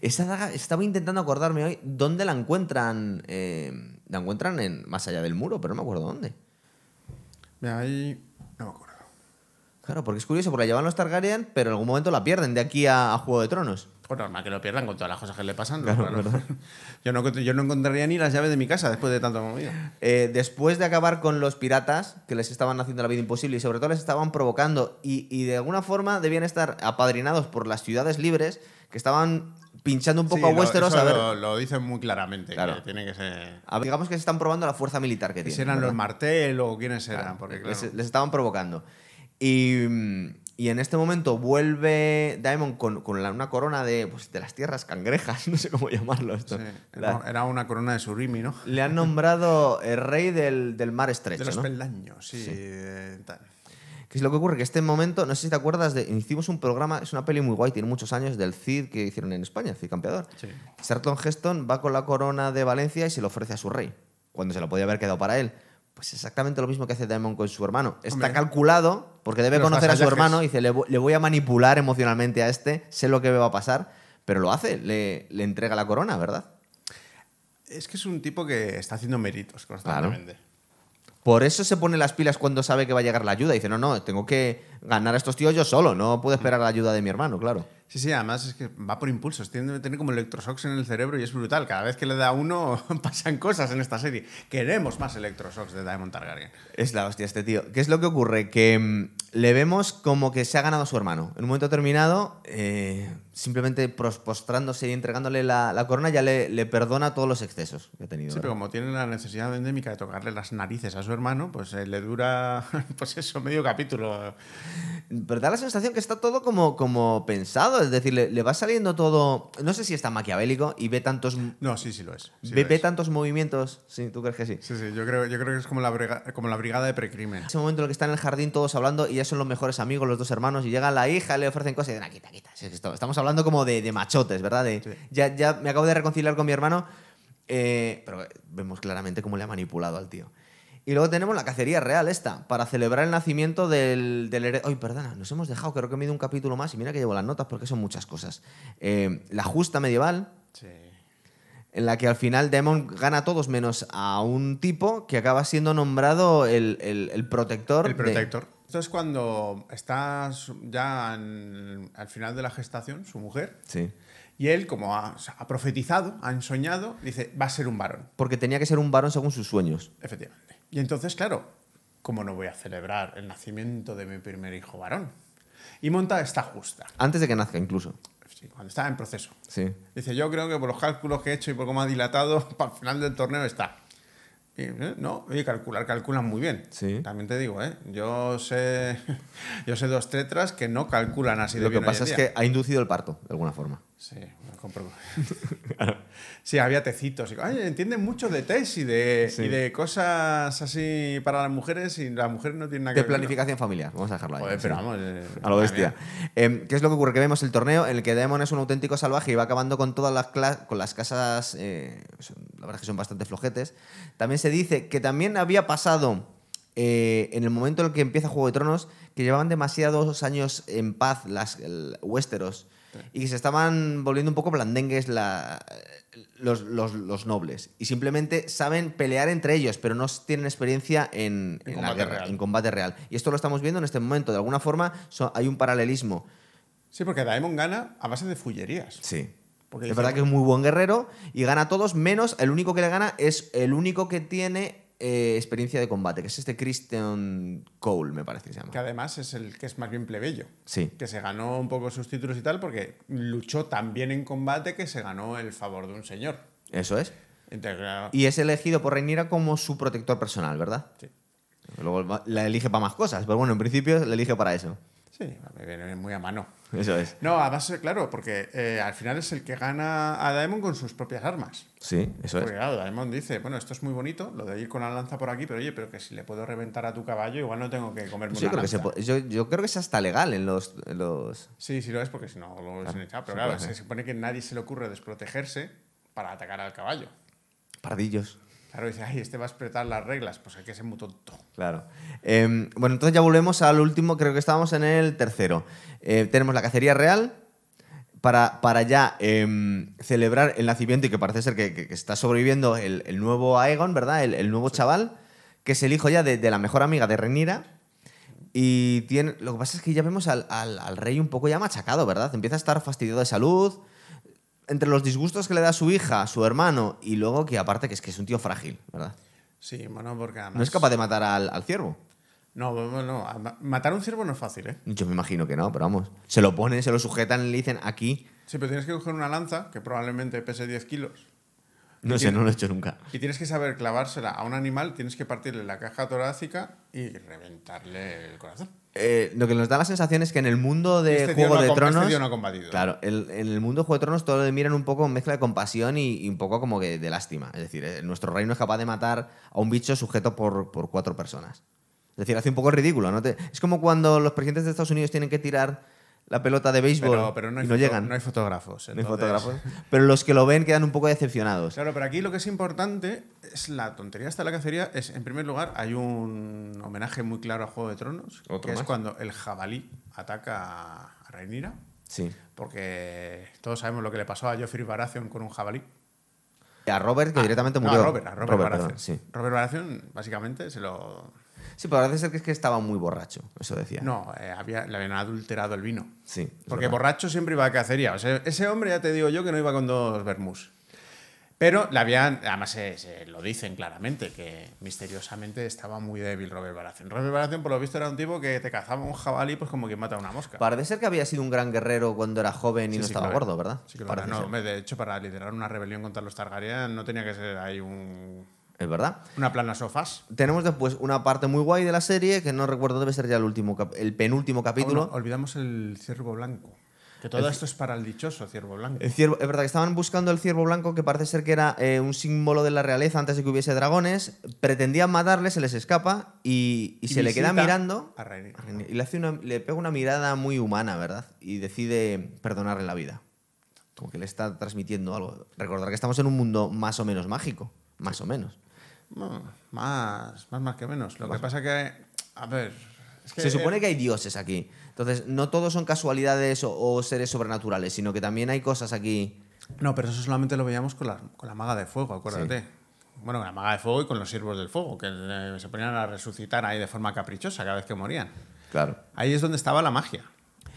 Esa daga, estaba intentando acordarme hoy dónde la encuentran. eh, la encuentran en, más allá del muro, pero no me acuerdo dónde. Mira, ahí. No me acuerdo. Claro, porque es curioso, porque la llevan los Targaryen, pero en algún momento la pierden de aquí a, a Juego de Tronos. Pues normal que lo pierdan con todas las cosas que le pasan. Claro, Claro. [LAUGHS] Yo, no, yo no encontraría ni las llaves de mi casa después de tanto movido. Eh, después de acabar con los piratas, que les estaban haciendo la vida imposible y sobre todo les estaban provocando, y, y de alguna forma debían estar apadrinados por las ciudades libres, que estaban pinchando un poco Sí, a lo- Westeros eso a ver. Lo, lo dicen muy claramente. Claro. Que tiene que ser. a ver, digamos que se están probando la fuerza militar que tienen. eran los. Martel o quiénes eran. Claro, porque, les, claro. les estaban provocando. Y, y en este momento vuelve Daemon con, con la- una corona de, pues, de las tierras cangrejas, [LAUGHS] no sé cómo llamarlo esto. Sí, La- era, una corona de surimi, ¿no? le han nombrado el rey del, del mar estrecho. De los ¿no? peldaños, sí. Sí. eh, tal. ¿Qué es lo que ocurre? Que este momento, no sé si te acuerdas, de, hicimos un programa, es una peli muy guay, tiene muchos años, del Cid que hicieron en España, Cid Campeador. Sí. Charlton Heston va con la corona de Valencia y se lo ofrece a su rey, cuando se lo podía haber quedado para él. Pues exactamente lo mismo que hace Daemon con su hermano. Está Hombre. calculado, porque debe Los conocer a su hermano, y dice, le voy a manipular emocionalmente a este, sé lo que me va a pasar, pero lo hace, le, le entrega la corona, ¿verdad? Es que es un tipo que está haciendo méritos constantemente. Por eso se pone las pilas cuando sabe que va a llegar la ayuda. Dice, no, no, tengo que ganar a estos tíos yo solo, no puedo esperar la ayuda de mi hermano, claro. Sí, sí, además es que va por impulsos. Tiene, tiene como electroshocks en el cerebro y es brutal. Cada vez que le da uno, [LAUGHS] pasan cosas en esta serie. Queremos más electroshocks de Daemon Targaryen. Es la hostia este tío. ¿Qué es lo que ocurre? Que mm, le vemos como que se ha ganado a su hermano. En un momento determinado, eh, simplemente postrándose y entregándole la, la corona, ya le, le perdona todos los excesos que ha tenido. Sí, ¿verdad? pero como tiene la necesidad endémica de tocarle las narices a su hermano, pues eh, le dura, [LAUGHS] pues eso, medio capítulo. Pero da la sensación que está todo como, como pensado. Es decir, le, le va saliendo todo. No sé si está maquiavélico y ve tantos. No, sí, sí lo es. sí ve, lo ve es. tantos movimientos. Sí, ¿tú crees que sí? Sí, sí, yo creo, yo creo que es como la, como la brigada de precrimen. Ese momento en el que están en el jardín todos hablando y ya son los mejores amigos, los dos hermanos, y llega la hija, le ofrecen cosas y dicen, "Ah, quita, quita. Esto- Estamos hablando como de, de machotes, ¿verdad? De, Sí. ya, ya me acabo de reconciliar con mi hermano, eh, pero vemos claramente cómo le ha manipulado al tío. Y luego tenemos la cacería real esta, para celebrar el nacimiento del, del heredero. Ay, perdona, nos hemos dejado, creo que he ido un capítulo más y mira que llevo las notas porque son muchas cosas. Eh, la justa medieval, Sí. en la que al final Demon gana a todos menos a un tipo que acaba siendo nombrado el, el- el protector. El de- protector. Esto es cuando está su- ya en- al final de la gestación, su mujer, Sí. y él, como ha, o sea, ha profetizado, ha ensoñado, dice, va a ser un varón, Porque tenía que ser un varón según sus sueños. efectivamente. Y entonces, claro, ¿cómo no voy a celebrar el nacimiento de mi primer hijo varón? Y monta esta justa, Antes de que nazca, incluso. sí, cuando está en proceso. Sí. Dice, yo creo que por los cálculos que he hecho y por cómo ha dilatado, [LAUGHS] para el final del torneo está. Y, ¿eh? no, oye, calcular, calculan muy bien. Sí. También te digo, ¿eh? Yo sé, [LAUGHS] yo sé dos tetras que no calculan así de Lo que bien pasa es que ha inducido el parto, de alguna forma. Sí, me compro. sí, había tecitos. Y, Ay, entienden mucho de test y de, Sí. y de cosas así para las mujeres y las mujeres no tienen nada que De ver. planificación familiar, vamos a dejarlo ahí. Joder, sí. pero vamos. eh, A lo bestia. Eh, ¿Qué es lo que ocurre? Que vemos el torneo en el que Daemon es un auténtico salvaje y va acabando con todas las, cla- con las casas. eh, son- la verdad es que son bastante flojetes. También se dice que también había pasado eh, en el momento en el que empieza Juego de Tronos que llevaban demasiados años en paz las el- Westeros y que se estaban volviendo un poco blandengues la- los, los- los nobles. Y simplemente saben pelear entre ellos, pero no tienen experiencia en, En en la combate guerra, real. en combate real. Y esto lo estamos viendo en este momento. De alguna forma so- hay un paralelismo. Sí, porque Daemon gana a base de fullerías. Sí. Porque es dice, verdad que es muy buen guerrero y gana a todos, menos el único que le gana es el único que tiene eh, experiencia de combate, que es este Christian Cole, me parece que se llama. Que además es el que es más bien plebeyo. Sí. Que se ganó un poco sus títulos y tal porque luchó tan bien en combate que se ganó el favor de un señor. Eso es. Entonces, claro, Y es elegido por Rhaenyra como su protector personal, ¿verdad? sí. Luego la elige para más cosas, pero bueno, en principio la elige para eso. Sí, me viene muy a mano. Eso es. No, además, eh, claro, porque eh, al final es el que gana a Daemon con sus propias armas. Sí, eso es. Porque claro, Daemon dice, bueno, esto es muy bonito, lo de ir con la lanza por aquí, pero oye, pero que si le puedo reventar a tu caballo, igual no tengo que comerme yo una creo que se lanza. po- yo, yo creo que es hasta legal en los, en los... Sí, sí lo es, porque si no lo hubiesen echado. Pero claro, se supone que nadie se le ocurre desprotegerse para atacar al caballo. Pardillos. Claro, dice, ay, este va a apretar las reglas, pues hay que ser muy tonto. Claro. Eh, bueno, entonces ya volvemos al último, creo que estábamos en el tercero. Eh, tenemos la cacería real para, para ya em, celebrar el nacimiento y que parece ser que, que- que está sobreviviendo el, el nuevo Aegon, ¿verdad? El, el nuevo chaval, que es el hijo ya de, de la mejor amiga de Renira. Y tiene, lo que pasa es que ya vemos al, al- al rey un poco ya machacado, ¿verdad? Empieza a estar fastidiado de salud. Entre los disgustos que le da a su hija, su hermano, y luego que aparte que es que es un tío frágil, ¿verdad? Sí, bueno, porque además... No es capaz de matar al, al ciervo. No, bueno, matar a un ciervo no es fácil, ¿eh? Yo me imagino que no, pero vamos. Se lo ponen, se lo sujetan y le dicen aquí. Sí, pero tienes que coger una lanza que probablemente pese 10 kilos. No ¿Y sé, no lo he hecho nunca. Y tienes que saber clavársela a un animal, tienes que partirle la caja torácica y reventarle el corazón. Eh, lo que nos da la sensación es que en el mundo de Este Juego no de este Tronos. no ha combatido. Claro, el- en el mundo de Juego de Tronos todo lo miran un poco mezcla de compasión y, y un poco como que de lástima. Es decir, eh, nuestro rey no es capaz de matar a un bicho sujeto por, por cuatro personas. Es decir, hace un poco ridículo. ¿no? Te- es como cuando los presidentes de Estados Unidos tienen que tirar la pelota de béisbol Pero, pero no, hay y no llegan. no hay fotógrafos. No hay fotógrafos. Pero los que lo ven quedan un poco decepcionados. Claro, pero aquí lo que es importante es la tontería de la cacería. Es, en primer lugar, hay un homenaje muy claro a Juego de Tronos, Otro que es cuando el jabalí ataca a Rhaenyra, Sí. porque todos sabemos lo que le pasó a Joffrey Baratheon con un jabalí. A Robert, que directamente Ah, No, murió. a Robert, a Robert, perdón, Baratheon. sí. Robert Baratheon, básicamente, se lo... Sí, pero parece ser que es que estaba muy borracho, eso decía. No, eh, había, le habían adulterado el vino. Sí. Porque verdad. borracho siempre iba a cacería. O sea, ese hombre ya te digo yo que no iba con dos vermús. Pero le habían, además se, se lo dicen claramente, que misteriosamente estaba muy débil Robert Baratheon. Robert Baratheon, por lo visto, era un tipo que te cazaba un jabalí pues como quien mata a una mosca. Parece ser que había sido un gran guerrero cuando era joven y Sí, no sí, estaba claro. gordo, ¿verdad? Sí era. No, hombre, de hecho, para liderar una rebelión contra los Targaryen no tenía que ser ahí un, Es verdad. una plana sofás. Tenemos después una parte muy guay de la serie que no recuerdo, debe ser ya el último el penúltimo capítulo. Oh, no, olvidamos el ciervo blanco. Que todo esto es para el dichoso ciervo blanco. El ciervo- es verdad que estaban buscando el ciervo blanco, que parece ser que era eh, un símbolo de la realeza antes de que hubiese dragones. Pretendían matarle, se les escapa y, y Y se le queda mirando. a Rhaenyra. Y le, hace una, le pega una mirada muy humana, ¿verdad? Y decide perdonarle la vida. Como que le está transmitiendo algo. Recordar que estamos en un mundo más o menos mágico. Más o menos. Bueno, más, más, más que menos. Lo que pasa que, a ver... es que, Se supone eh, que hay dioses aquí. Entonces, no todos son casualidades o, o seres sobrenaturales, sino que también hay cosas aquí. No, pero eso solamente lo veíamos con la, con la maga de fuego, acuérdate. Bueno, con la maga de fuego y con los siervos del fuego, que eh, se ponían a resucitar ahí de forma caprichosa cada vez que morían. Claro. Ahí es donde estaba la magia.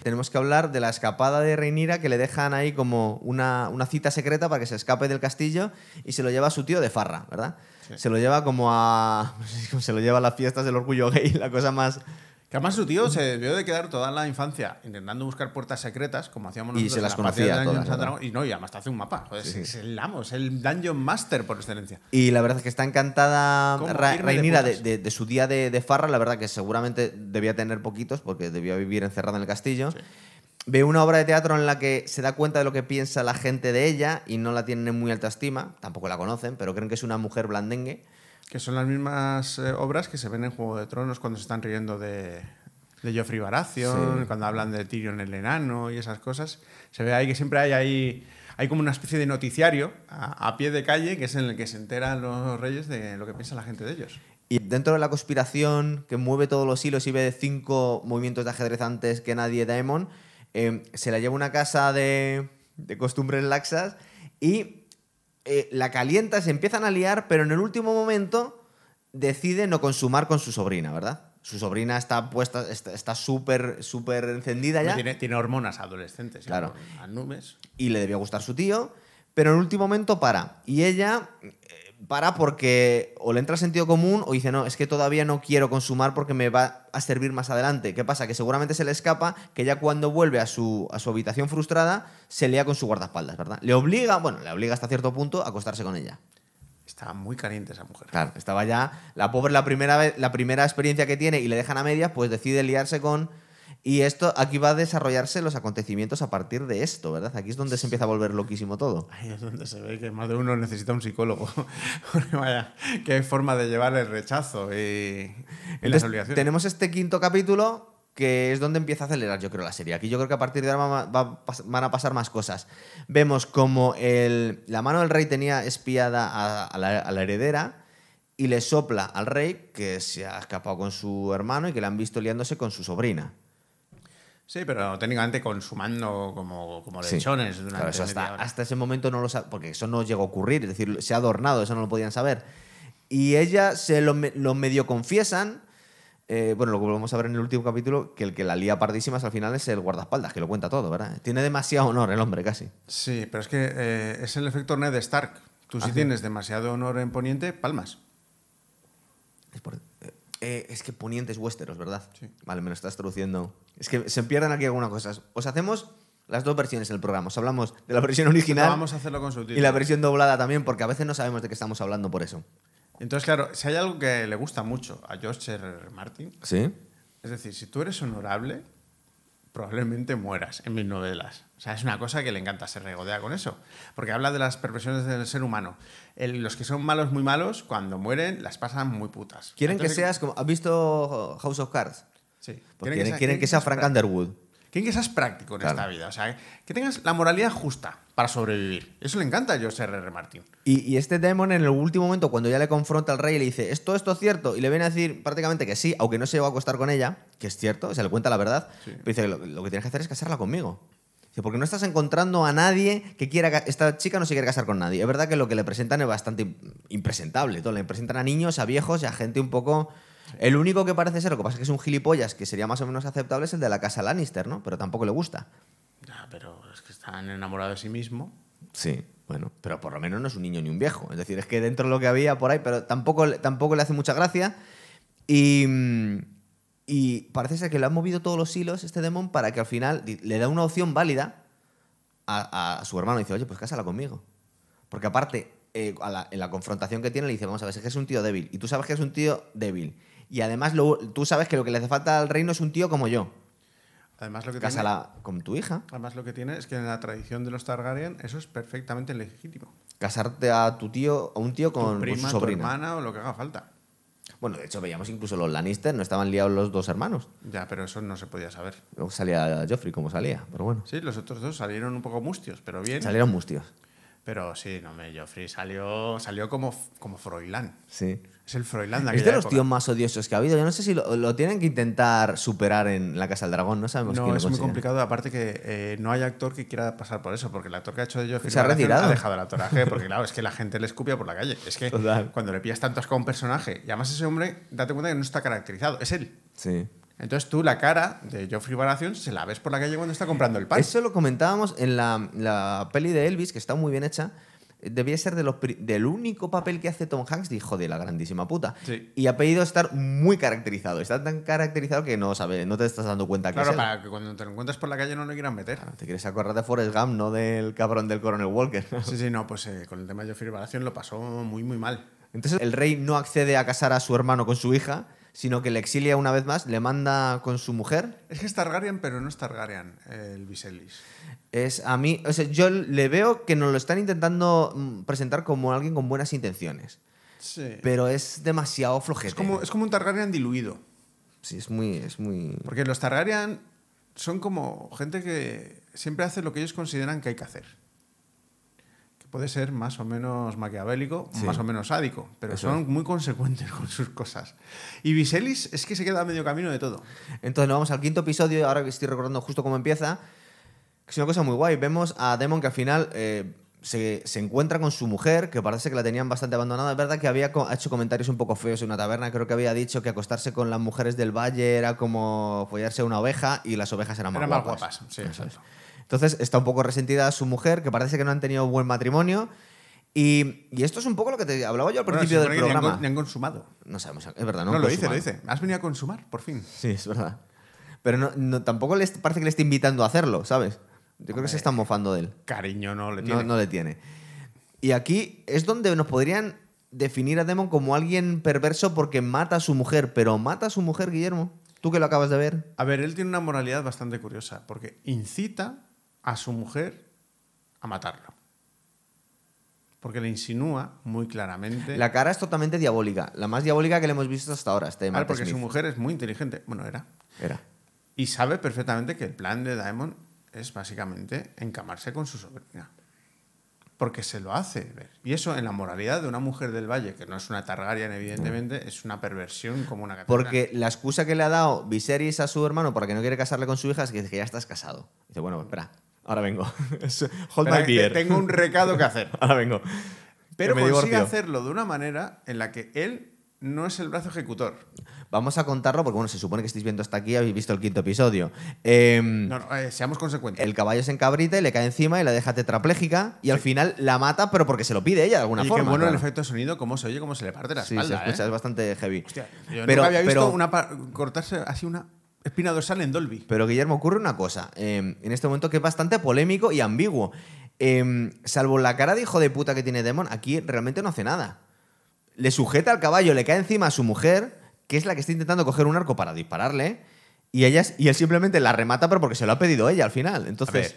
Tenemos que hablar de la escapada de Reinira que le dejan ahí como una, una cita secreta para que se escape del castillo y se lo lleva a su tío de farra, ¿verdad? Sí. Se lo lleva como a. [LAUGHS] se lo lleva a las fiestas del orgullo gay, la cosa más. Que además su tío se debió de quedar toda la infancia intentando buscar puertas secretas, como hacíamos Y nosotros se en las la conocía todas. Y no, y además te hace un mapa. Joder, Sí. Es el amo, es el Dungeon Master por excelencia. Y la verdad es que está encantada ¿Cómo Ra- irme de su día de, de farra. La verdad que seguramente debía tener poquitos porque debía vivir encerrada en el castillo. Ve una obra de teatro en la que se da cuenta de lo que piensa la gente de ella y no la tienen en muy alta estima, tampoco la conocen, pero creen que es una mujer blandengue. Que son las mismas eh, obras que se ven en Juego de Tronos cuando se están riendo de, de Joffrey Baratheon, Sí. cuando hablan de Tyrion el enano y esas cosas. Se ve ahí que siempre hay ahí hay como una especie de noticiario a, a pie de calle que es en el que se enteran los reyes de lo que piensa la gente de ellos. Y dentro de la conspiración que mueve todos los hilos y ve cinco movimientos de ajedrez antes que nadie Daemon, eh, se la lleva a una casa de, de costumbres laxas y eh, la calienta, se empiezan a liar, pero en el último momento decide no consumar con su sobrina, ¿verdad? Su sobrina está puesta, está súper, súper encendida ya. Tiene, tiene hormonas adolescentes, Claro. y le debía gustar su tío, pero en el último momento para. Y ella eh, para porque o le entra sentido común o dice, no, es que todavía no quiero consumar porque me va a servir más adelante. ¿Qué pasa? Que seguramente se le escapa que ya cuando vuelve a su, a su habitación frustrada se lía con su guardaespaldas, ¿verdad? Le obliga, bueno, le obliga hasta cierto punto a acostarse con ella. Estaba muy caliente esa mujer. Claro, estaba ya, la pobre la primera, vez, la primera experiencia que tiene y le dejan a medias, pues decide liarse con... Y esto, aquí va a desarrollarse los acontecimientos a partir de esto, ¿verdad? Aquí es donde se empieza a volver loquísimo todo. Ahí es donde se ve que más de uno necesita un psicólogo. [LAUGHS] Porque vaya, qué forma de llevar el rechazo y, y las Entonces, obligaciones. tenemos este quinto capítulo que es donde empieza a acelerar, yo creo, la serie. Aquí yo creo que a partir de ahora van a pasar más cosas. Vemos como el- la mano del rey tenía espiada a, a la, a la heredera y le sopla al rey que se ha escapado con su hermano y que le han visto liándose con su sobrina. Sí, pero técnicamente consumando como, como Sí. lechones durante Claro, eso hasta, hasta ese momento no lo sabe, porque eso no llegó a ocurrir, es decir, se ha adornado, eso no lo podían saber. Y ella se lo, lo medio confiesan, eh, bueno, lo que volvemos a ver en el último capítulo, que el que la lía pardísimas al final es el guardaespaldas, que lo cuenta todo, ¿verdad? Tiene demasiado honor el hombre, casi. Sí, pero es que eh, es el efecto Ned Stark. Tú si tienes demasiado honor en Poniente, palmas. Es, por- eh, es que Poniente es Westeros, ¿verdad? Sí. Vale, me lo estás traduciendo. Es que se pierden aquí algunas cosas. Os hacemos las dos versiones en el programa. Os hablamos de la versión original Vamos a hacerlo con subtítulos. y la versión doblada también, porque a veces no sabemos de qué estamos hablando por eso. Entonces, claro, si hay algo que le gusta mucho a George R. R. Martin, ¿Sí? es decir, si tú eres honorable, probablemente mueras en mis novelas. O sea, es una cosa que le encanta, se regodea con eso. Porque habla de las perversiones del ser humano. El- los que son malos, muy malos, cuando mueren, las pasan muy putas. Quieren que seas como. ¿Has visto House of Cards? Sí. Pues quieren, quieren que sea Frank práctico. Underwood. Quieren que seas práctico en Claro. esta vida. O sea, que tengas la moralidad justa para sobrevivir. Eso le encanta a George R. R. Martin. Y, y este Demon en el último momento, cuando ya le confronta al rey y le dice, ¿es todo esto cierto? Y le viene a decir prácticamente que sí, aunque no se llegó a acostar con ella, que es cierto, se le cuenta la verdad. Sí. Pero dice, lo, lo que tienes que hacer es casarla conmigo. Dice, porque no estás encontrando a nadie que quiera... Esta chica no se quiere casar con nadie. Es verdad que lo que le presentan es bastante im- impresentable. Todo. Le presentan a niños, a viejos y a gente un poco... El único que parece ser, lo que pasa es que es un gilipollas, que sería más o menos aceptable, es el de la casa Lannister, ¿no? Pero tampoco le gusta. Ya, pero es que están enamorados de sí mismo. Sí, bueno, pero por lo menos no es un niño ni un viejo. Es decir, es que dentro de lo que había por ahí, pero tampoco, tampoco le hace mucha gracia. Y, mm, y parece ser que le han movido todos los hilos este demon para que al final le da una opción válida a, a su hermano. Dice, oye, pues cásala conmigo. Porque aparte, eh, a la- en la confrontación que tiene, le dice, vamos a ver, es que es un tío débil. Y tú sabes que es un tío débil. Y además lo- tú sabes que lo que le hace falta al reino es un tío como yo. Además lo, que tiene, Cásala con tu hija. además, lo que tiene es que en la tradición de los Targaryen eso es perfectamente legítimo. Casarte a tu tío, a un tío con, tu con prima, su tu sobrina. hermana o lo que haga falta. Bueno, de hecho veíamos incluso los Lannister, no estaban liados los dos hermanos. Ya, pero eso no se podía saber. Luego salía Joffrey como salía, pero bueno. Sí, los otros dos salieron un poco mustios, pero bien. Salieron mustios. Pero sí, no me, Joffrey salió, salió como, como Froilán. Sí. Es el Froilán de Es de los tíos más odiosos que ha habido. Yo no sé si lo, lo tienen que intentar superar en la Casa del Dragón, no sabemos quién No, lo es muy consigue. complicado. Aparte que eh, no hay actor que quiera pasar por eso, porque el actor que ha hecho de Joffrey Se ha retirado. ha dejado el actoraje, porque claro, es que la gente le escupía por la calle. Es que Total. cuando le pillas tanto asco a un personaje, y además ese hombre, date cuenta que no está caracterizado, es él. Sí. Entonces tú la cara de Joffrey Baratheon se la ves por la calle cuando está comprando el pan. Eso lo comentábamos en la, la peli de Elvis, que está muy bien hecha. Debía ser de los del único papel que hace Tom Hanks de hijo de la grandísima puta. Sí. Y ha pedido estar muy caracterizado. Está tan caracterizado que no sabe, no te estás dando cuenta que Claro, es él. para que cuando te lo encuentres por la calle no lo quieran meter. Te quieres acordar de Forrest Gump, no del cabrón del Coronel Walker. Sí, sí, no, pues eh, con el tema de Joffrey Baratheon lo pasó muy, muy mal. Entonces el rey no accede a casar a su hermano con su hija, sino que le exilia una vez más, le manda con su mujer. Es que es Targaryen, pero no es Targaryen el Viserys. Es a mí, o sea, yo le veo que nos lo están intentando mm, presentar como alguien con buenas intenciones, Sí. pero es demasiado flojete. Es como, es como un Targaryen diluido. Sí, es muy, es muy. Porque los Targaryen son como gente que siempre hace lo que ellos consideran que hay que hacer. Puede ser más o menos maquiavélico, Sí. más o menos sádico, pero Eso son es. muy consecuentes [LAUGHS] con sus cosas. Y Viserys es que se queda a medio camino de todo. Entonces nos vamos al quinto episodio, ahora que estoy recordando justo cómo empieza, que es una cosa muy guay. Vemos a Demon que al final eh, se, se encuentra con su mujer, que parece que la tenían bastante abandonada. Es verdad que había co- hecho comentarios un poco feos en una taberna, creo que había dicho que acostarse con las mujeres del valle era como follarse una oveja y las ovejas eran más Eran más guapas. guapas, sí, exacto. Entonces está un poco resentida su mujer, que parece que no han tenido buen matrimonio. Y, y esto es un poco lo que te hablaba yo al principio del que ni han programa. ni han consumado. No sabemos, es verdad, no, No, lo dice, lo dice. Has venido a consumar, por fin. Sí, es verdad. Pero no, no- tampoco les parece que le esté invitando a hacerlo, ¿sabes? Yo creo que se están mofando de él. Cariño no le No, tiene. no le tiene. Y aquí es donde nos podrían definir a Demon como alguien perverso porque mata a su mujer. Pero mata a su mujer, Guillermo. Tú que lo acabas de ver. A ver, él tiene una moralidad bastante curiosa, porque incita a su mujer a matarlo. Porque le insinúa muy claramente. La cara es totalmente diabólica. La más diabólica que le hemos visto hasta ahora. Este Matt porque su mujer es muy inteligente. Bueno, era. Era. Y sabe perfectamente que el plan de Daemon es básicamente encamarse con su sobrina. Porque se lo hace ver. Y eso en la moralidad de una mujer del valle, que no es una Targaryen, evidentemente, es una perversión como una catedral. Porque la excusa que le ha dado Viserys a su hermano para que no quiere casarle con su hija es que dice que ya estás casado. Dice, bueno, espera, ahora vengo. [LAUGHS] Hold my beer. Tengo un recado que hacer. [LAUGHS] Ahora vengo. Pero consigue divorcio. hacerlo de una manera en la que él no es el brazo ejecutor. Vamos a contarlo porque, bueno, se supone que estáis viendo hasta aquí, habéis visto el quinto episodio. Em, No, no, eh, seamos consecuentes. El caballo se encabrita y le cae encima y la deja tetrapléjica y al final la mata, pero porque se lo pide ella de alguna y forma. qué bueno claro. el efecto de sonido, cómo se oye, cómo se le parte la Sí, espalda. se escucha, ¿eh? es bastante heavy. Hostia, yo pero, nunca había visto pero- una cortarse así una espina dorsal en Dolby. Pero Guillermo, ocurre una cosa eh, en este momento que es bastante polémico y ambiguo. Eh, salvo la cara de hijo de puta que tiene Demon, aquí realmente no hace nada. Le sujeta al caballo, le cae encima a su mujer, que es la que está intentando coger un arco para dispararle, y, ella, y él simplemente la remata, pero porque se lo ha pedido ella al final. Entonces,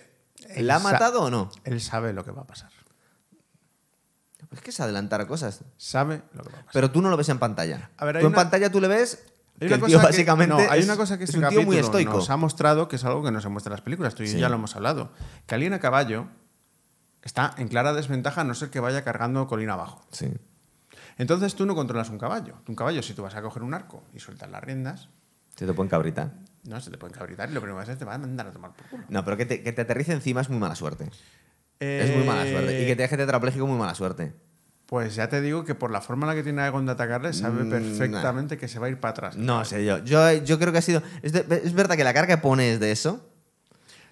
¿la ha matado o no? Él sabe lo que va a pasar. Es que es adelantar cosas. Sabe lo que va a pasar. Pero tú no lo ves en pantalla. A ver, hay tú en una- pantalla tú le ves Hay que una el tío cosa que- básicamente no, hay es, una cosa que es este un tío muy estoico. nos ha mostrado que es algo que no se muestra en las películas. Tú y yo ya lo hemos hablado. Que alguien a caballo está en clara desventaja a no ser que vaya cargando colina abajo. Sí. Entonces tú no controlas un caballo. Un caballo, si tú vas a coger un arco y sueltas las riendas, Se te pueden cabritar. no se te pueden cabritar y lo primero que vas a hacer te va a mandar a tomar por culo. No, pero que te, que te aterrice encima es muy mala suerte. Es muy mala suerte. Y que te deje tetrapléjico muy mala suerte. Pues ya te digo que por la forma en la que tiene Aegon de atacarle, sabe Mm, perfectamente que se va a ir para atrás. No sé yo. Yo, yo creo que ha sido. Es, de- es verdad que la carga que pones de eso.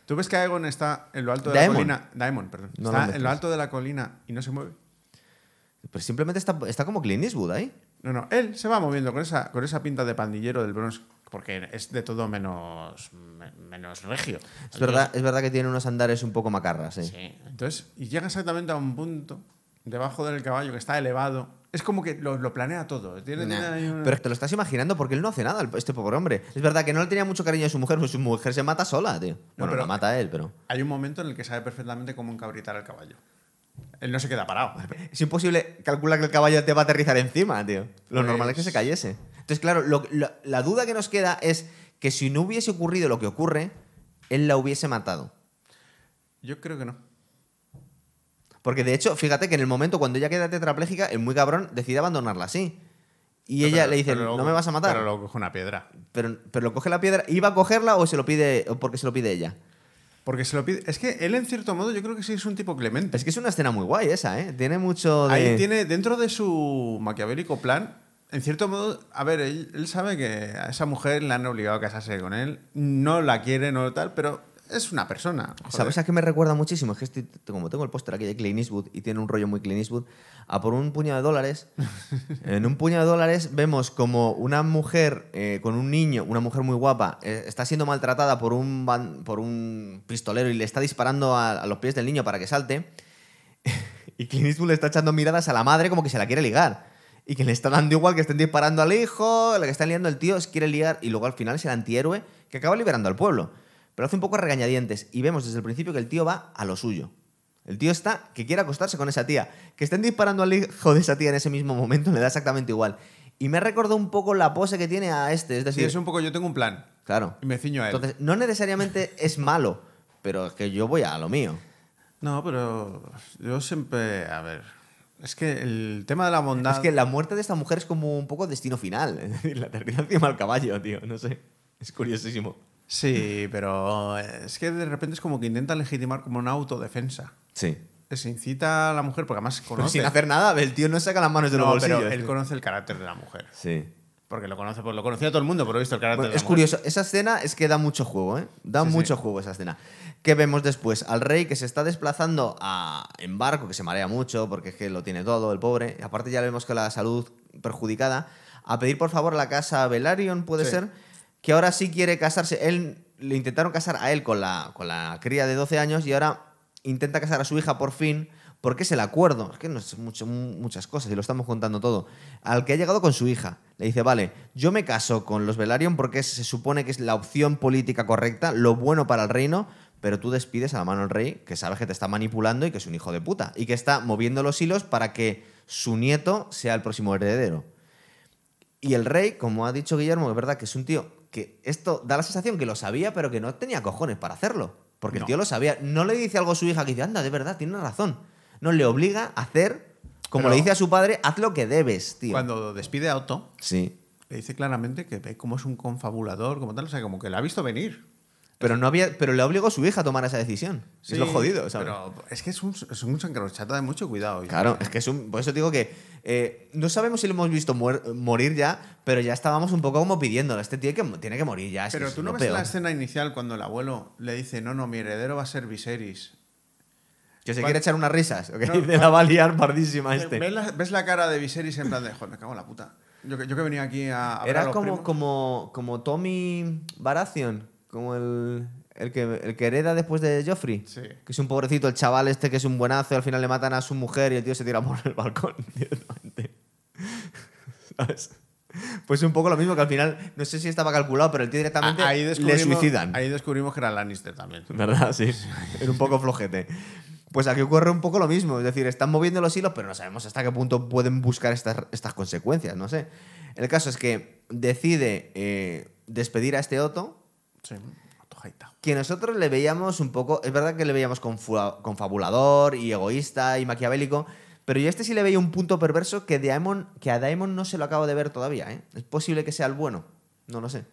¿Tú ves que Aegon está en lo alto de Daemon. la colina? Daemon, perdón. No lo está en lo alto de la colina y no se mueve. Pues simplemente está, está como Clint Eastwood ahí. No, no, él se va moviendo con esa, con esa pinta de pandillero del Bronx, porque es de todo menos, me- menos regio. Es verdad, es verdad que tiene unos andares un poco macarras, sí. Sí. Entonces, y llega exactamente a un punto debajo del caballo que está elevado. Es como que lo, lo planea todo. Tiene, Nah. tiene ahí una- Pero te lo estás imaginando porque él no hace nada, este pobre hombre. Es verdad que no le tenía mucho cariño a su mujer, pues su mujer se mata sola, tío. Bueno, pero- la mata él, pero. Hay un momento en el que sabe perfectamente cómo encabritar al caballo. Él no se queda parado. Es imposible calcular que el caballo te va a aterrizar encima, tío. Lo Pues- normal es que se cayese. Entonces, claro, lo- lo- la duda que nos queda es que si no hubiese ocurrido lo que ocurre, él la hubiese matado. Yo creo que no. Porque de hecho, fíjate que en el momento cuando ella queda tetrapléjica, el muy cabrón decide abandonarla así. Y ella Pero- le dice, no me vas a matar. Pero luego coge una piedra. Pero, pero lo coge la piedra. ¿Iba a cogerla o se lo pide o porque se lo pide ella? Porque se lo pide. Es que él, en cierto modo, yo creo que sí es un tipo clemente. Es que es una escena muy guay esa, ¿eh? Tiene mucho de... Ahí tiene, dentro de su maquiavélico plan, en cierto modo, a ver, él, él sabe que a esa mujer le han obligado a casarse con él. No la quiere, no tal, pero es una persona. joder. ¿Sabes a qué me recuerda muchísimo? Es que estoy- como tengo el póster aquí de Clint Eastwood y tiene un rollo muy Clint Eastwood, a por un puñado de dólares. [LAUGHS] en un puñado de dólares vemos como una mujer eh, con un niño, una mujer muy guapa, eh, está siendo maltratada por un, por un pistolero y le está disparando a, a los pies del niño para que salte. [LAUGHS] y Clint Eastwood le está echando miradas a la madre como que se la quiere ligar. y que le está dando igual que estén disparando al hijo, lo que está liando el tío es quiere liar y luego al final es el antihéroe que acaba liberando al pueblo. Pero hace un poco regañadientes y vemos desde el principio que el tío va a lo suyo. El tío está que quiere acostarse con esa tía. Que estén disparando al hijo de esa tía en ese mismo momento [LAUGHS] le da exactamente igual. Y me recordó un poco la pose que tiene a este. Es Sí, decir, es un poco yo tengo un plan claro. y me ciño a él. Entonces, no necesariamente [LAUGHS] es malo, pero es que yo voy a lo mío. No, pero yo siempre, a ver, es que el tema de la bondad... Es que la muerte de esta mujer es como un poco destino final. [LAUGHS] Es decir, la termina encima al caballo, tío. No sé. Es curiosísimo. Sí, pero es que de repente es como que intenta legitimar como una autodefensa. Sí. Se incita a la mujer porque además Pero conoce... sin hacer nada, el tío no saca las manos de los no, bolsillos. pero él conoce el carácter de la mujer. Sí. Porque lo conoce, pues lo conocía todo el mundo, pero he visto el carácter Bueno, de la es mujer. curioso, esa escena es que da mucho juego, ¿eh? Da Sí, sí. mucho juego esa escena. ¿Qué vemos después? Al rey que se está desplazando a, en barco, que se marea mucho porque es que lo tiene todo, el pobre. Y aparte ya le vemos con la salud perjudicada. A pedir por favor la casa Velaryon, puede Sí. ser, que ahora sí quiere casarse. Él le intentaron casar a él con la, con la cría de 12 años y ahora intenta casar a su hija por fin. Porque es el acuerdo, es que no es mucho, mu- muchas cosas y lo estamos contando todo. Al que ha llegado con su hija. Le dice, vale, yo me caso con los Velaryon porque se supone que es la opción política correcta, lo bueno para el reino, pero tú despides a la mano del rey que sabes que te está manipulando y que es un hijo de puta. Y que está moviendo los hilos para que su nieto sea el próximo heredero. Y el rey, como ha dicho Guillermo, es verdad que es un tío que esto da la sensación que lo sabía, pero que no tenía cojones para hacerlo. Porque el tío lo sabía. No le dice algo a su hija que dice, anda, de verdad, tiene razón. No, le obliga a hacer, como Pero- le dice a su padre, haz lo que debes, tío. Cuando despide a Otto, Sí. le dice claramente que ve cómo es un confabulador, como tal, o sea, como que la ha visto venir. Pero, no había, pero le obligó a su hija a tomar esa decisión. es lo Sí, jodido, ¿sabes? Pero es que es un, es un de mucho cuidado. Claro, es que es un. Por eso digo que eh, no sabemos si lo hemos visto muer- morir ya, pero ya estábamos un poco como pidiéndolo. Este tío que, tiene que morir ya. Pero es tú no ves peor. la escena inicial cuando el abuelo le dice, no, no, mi heredero va a ser Viserys. Que se quiere echar unas risas. ¿ok? No, Dice, la va a liar pardísima este. ¿Ves la, ves la cara de Viserys en plan de, joder, me cago en la puta? Yo, que- yo que venía aquí a... a ver a Era los como, primos". como, como Tommy Baratheon, como el, el, que, el que hereda después de Joffrey. Sí. Que es un pobrecito, el chaval este que es un buenazo, y al final le matan a su mujer y el tío se tira por el balcón [LAUGHS] directamente. ¿Sabes? Pues un poco lo mismo que al final, no sé si estaba calculado, pero el tío directamente Ah, ahí le suicidan. Ahí descubrimos que era Lannister también. ¿Verdad? Sí. Era un poco flojete. Pues aquí ocurre un poco lo mismo. Es decir, están moviendo los hilos, pero no sabemos hasta qué punto pueden buscar estas, estas consecuencias. No sé. El caso es que decide eh, despedir a este Otto, Sí. Que nosotros le veíamos un poco. Es verdad que le veíamos confabulador y egoísta y maquiavélico. Pero yo a este sí le veía un punto perverso que, Daemon, que a Daemon no se lo acabo de ver todavía. ¿eh? Es posible que sea el bueno. No lo sé.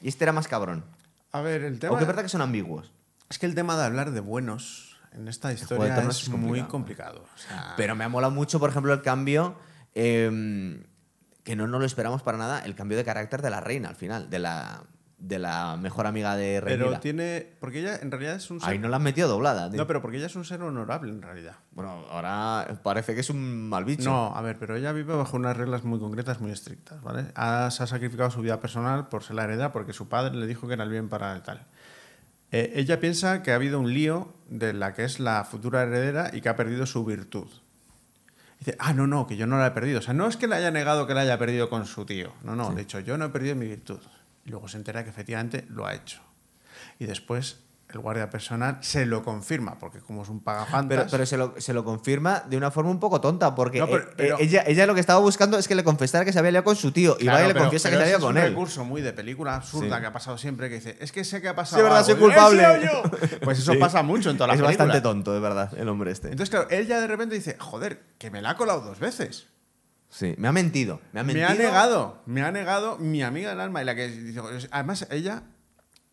Y este era más cabrón. A ver, el tema... Aunque es verdad que son ambiguos. Es que el tema de hablar de buenos en esta historia es, es muy complicado. complicado. o sea, Pero me ha molado mucho, por ejemplo, el cambio. eh, que no nos lo esperamos para nada, el cambio de carácter de la reina al final, de la, de la mejor amiga de pero Rhaenyra. tiene... Porque ella en realidad es un ser... Ahí no la han metido doblada. tío. No, pero porque ella es un ser honorable en realidad. Bueno, ahora parece que es un mal bicho. No, a ver, pero ella vive bajo unas reglas muy concretas, muy estrictas, ¿vale? Ha, se ha sacrificado su vida personal por ser la heredera porque su padre le dijo que era el bien para el tal. Eh, ella piensa que ha habido un lío de la que es la futura heredera y que ha perdido su virtud. Dice, ah, no, no, que yo no la he perdido. O sea, no es que le haya negado que la haya perdido con su tío. No, no, de hecho, yo no he perdido mi virtud. Y luego se entera que efectivamente lo ha hecho. Y después el guardia personal se lo confirma, porque como es un pagafantas... Pero, pero se, lo, se lo confirma de una forma un poco tonta, porque No, pero- eh, pero- eh, ella, ella lo que estaba buscando es que le confesara que se había liado con su tío. y Claro, va y le confiesa que se había ese con es un él. recurso muy de película absurda Sí. que ha pasado siempre, que dice, es que sé que ha pasado Sí, verdad, algo". soy Y [LAUGHS] yo, "¿He culpable". yo? Pues eso Sí. pasa mucho en todas las Es películas. bastante tonto, de verdad, el hombre este. Entonces, claro, él ya de repente dice, joder, que me la ha colado dos veces. Sí, me ha mentido. Me ha Me mentido. ha negado, me ha negado mi amiga del alma. Y la que dice, además, ella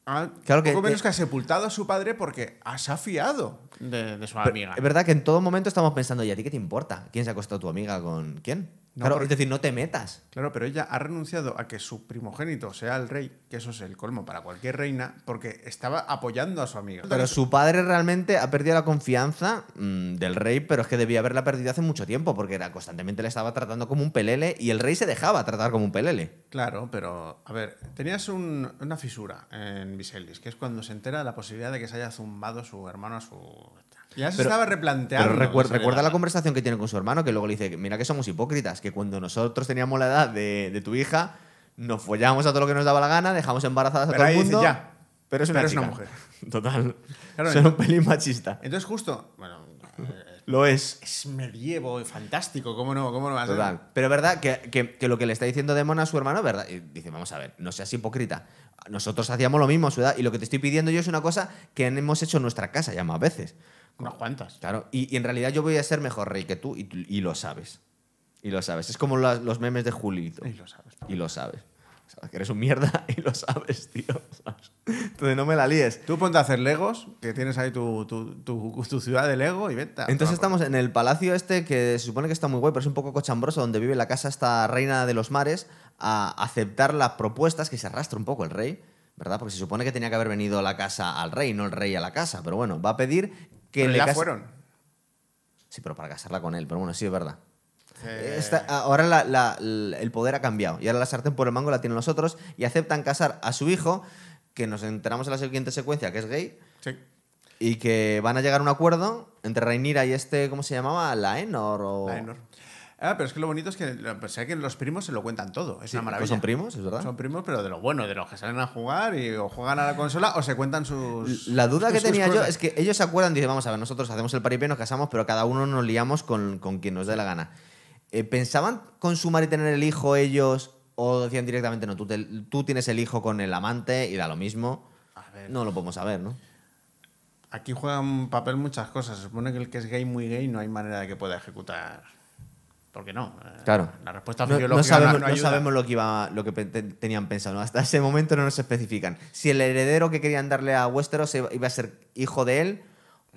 ha Claro que- poco menos que- que ha sepultado a su padre porque se ha fiado de, de su Pero amiga. Es verdad que en todo momento estamos pensando, ¿y a ti qué te importa? ¿Quién se ha acostado tu amiga con quién? No, claro, es decir, no te metas. Claro, pero ella ha renunciado a que su primogénito sea el rey, que eso es el colmo para cualquier reina, porque estaba apoyando a su amiga. Pero su padre realmente ha perdido la confianza mm, del rey, pero es que debía haberla perdido hace mucho tiempo, porque era, constantemente le estaba tratando como un pelele y el rey se dejaba tratar como un pelele. Claro, pero a ver, tenías un- una fisura en Viserys, que es cuando se entera de la posibilidad de que se haya zumbado su hermano a su... Ya se Pero- estaba replanteando. Pero recuer- recuerda la conversación que tiene con su hermano, que luego le dice, mira que somos hipócritas, que cuando nosotros teníamos la edad de, de tu hija, nos follábamos a todo lo que nos daba la gana, dejamos embarazadas a Pero todo el ahí dice, mundo. ya, pero es una, pero es chica. una mujer. [LAUGHS] Total. Claro, Son un pelín machista. Entonces, justo. Bueno, [LAUGHS] Lo es. es medievo fantástico. ¿Cómo no, cómo no va a ser? Total. Pero es verdad que, que- que lo que le está diciendo Demon a su hermano es verdad. Y dice, vamos a ver, no seas hipócrita. Nosotros hacíamos lo mismo a su edad y lo que te estoy pidiendo yo es una cosa que hemos hecho en nuestra casa ya más veces. Unas cuantas. Claro, y, y en realidad yo voy a ser mejor rey que tú y, lo sabes. Y lo sabes. Es como los memes de Julito. Y lo sabes. Y lo sabes. Sabes que eres un mierda [LAUGHS] y lo sabes, tío. ¿sabes? Entonces no me la líes. Tú ponte a hacer Legos, que tienes ahí tu, tu, tu- tu ciudad de Lego y vete. Entonces estamos en el palacio este que se supone que está muy guay, pero es un poco cochambroso, donde vive la casa esta reina de los mares, a aceptar las propuestas que se arrastra un poco el rey, ¿verdad? Porque se supone que tenía que haber venido la casa al rey, no el rey a la casa. Pero bueno, va a pedir que Pero le ya fueron. Sí, pero para casarla con él, pero bueno, sí es verdad. Eh, Esta- ahora la- la- el poder ha cambiado y ahora la sartén por el mango la tienen los otros y aceptan casar a su hijo, que nos enteramos en la siguiente secuencia, que es gay, sí. y que van a llegar a un acuerdo entre Rhaenyra y este, ¿cómo se llamaba? Laenor o... Laenor. Ah, pero es que lo bonito es que, pues, sé que los primos se lo cuentan todo. Es Sí, una pues maravilla. son primos, es verdad. Son primos, pero de lo bueno, de los que salen a jugar y o juegan a la consola o se cuentan sus. La duda que tenía yo es que ellos se acuerdan, dicen, vamos a ver, nosotros hacemos el paripé, nos casamos, pero cada uno nos liamos con, con quien nos dé la gana. Eh, ¿Pensaban consumar y tener el hijo ellos o decían directamente, no, tú, te- tú tienes el hijo con el amante y da lo mismo? A ver. No lo podemos saber, ¿no? Aquí juegan papel muchas cosas. Se supone que el que es gay, muy gay, no hay manera de que pueda ejecutar. ¿Por qué no? Eh, Claro. La respuesta No, no sabemos, no, no sabemos lo que, iba, lo que tenían pensado. Hasta ese momento no nos especifican. Si el heredero que querían darle a Westeros iba a ser hijo de él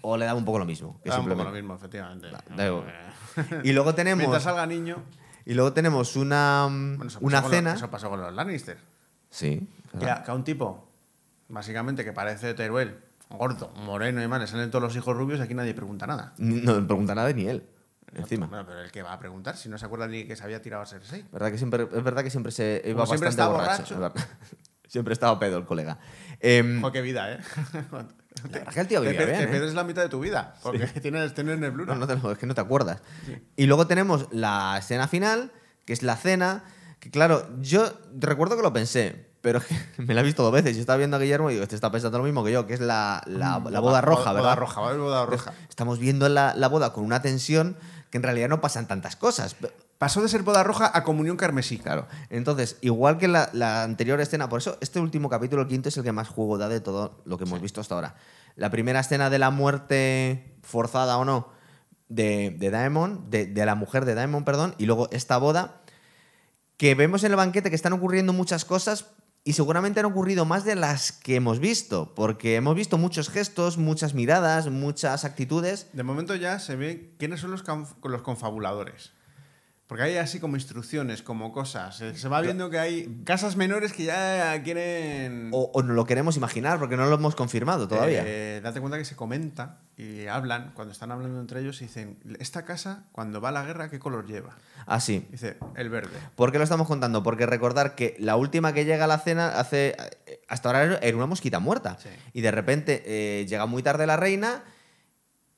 o le daba un poco lo mismo. que Da un poco lo mismo, efectivamente. da igual. Eh, Y luego [LAUGHS] tenemos, Mientras salga niño. y luego tenemos una, Bueno, una cena. eso pasó con los Lannister. Sí. Que a, que a un tipo, básicamente, que parece Teruel, gordo, moreno y le salen todos los hijos rubios y aquí nadie pregunta nada. No me pregunta nada ni él. Encima. Bueno, pero el que va a preguntar, si no se acuerda ni que se había tirado a Cersei. ¿Verdad que siempre, es verdad que siempre se iba Como siempre bastante está borracho. borracho. verdad. [LAUGHS] siempre estaba pedo el colega. Em, Jo, qué vida, ¿eh? [LAUGHS] la verdad que el tío Te, vivía te bien, ¿eh? pierdes la mitad de tu vida, porque [LAUGHS] tienes, tienes nebluna. No, no te es que no te acuerdas. Y luego tenemos la escena final, que es la cena, que claro, yo recuerdo que lo pensé, pero es que me la he visto dos veces. Yo estaba viendo a Guillermo y digo, este está pensando lo mismo que yo, que es la, la- la boda roja, ¿verdad? Boda roja, haber boda roja. Estamos viendo la, la boda con una tensión que en realidad no pasan tantas cosas. Pasó de ser boda roja a comunión carmesí. Claro. Entonces, igual que la, la anterior escena, por eso este último capítulo, el quinto, es el que más juego da de todo lo que hemos visto hasta ahora. La primera escena de la muerte forzada o no de, de Daemon, de, de la mujer de Daemon, perdón, y luego esta boda, que vemos en el banquete que están ocurriendo muchas cosas y seguramente han ocurrido más de las que hemos visto, porque hemos visto muchos gestos, muchas miradas, muchas actitudes. De momento ya se ve quiénes son los, los confabuladores. Porque hay así como instrucciones, como cosas. Se va viendo que hay casas menores que ya quieren... O, o no lo queremos imaginar, porque no lo hemos confirmado todavía. Eh, date cuenta que se comenta y hablan, cuando están hablando entre ellos, y dicen, esta casa, cuando va a la guerra, ¿qué color lleva? Ah, sí. Dice, el verde. ¿Por qué lo estamos contando? Porque recordar que la última que llega a la cena hace hasta ahora era una mosquita muerta. Sí. Y de repente eh, llega muy tarde la reina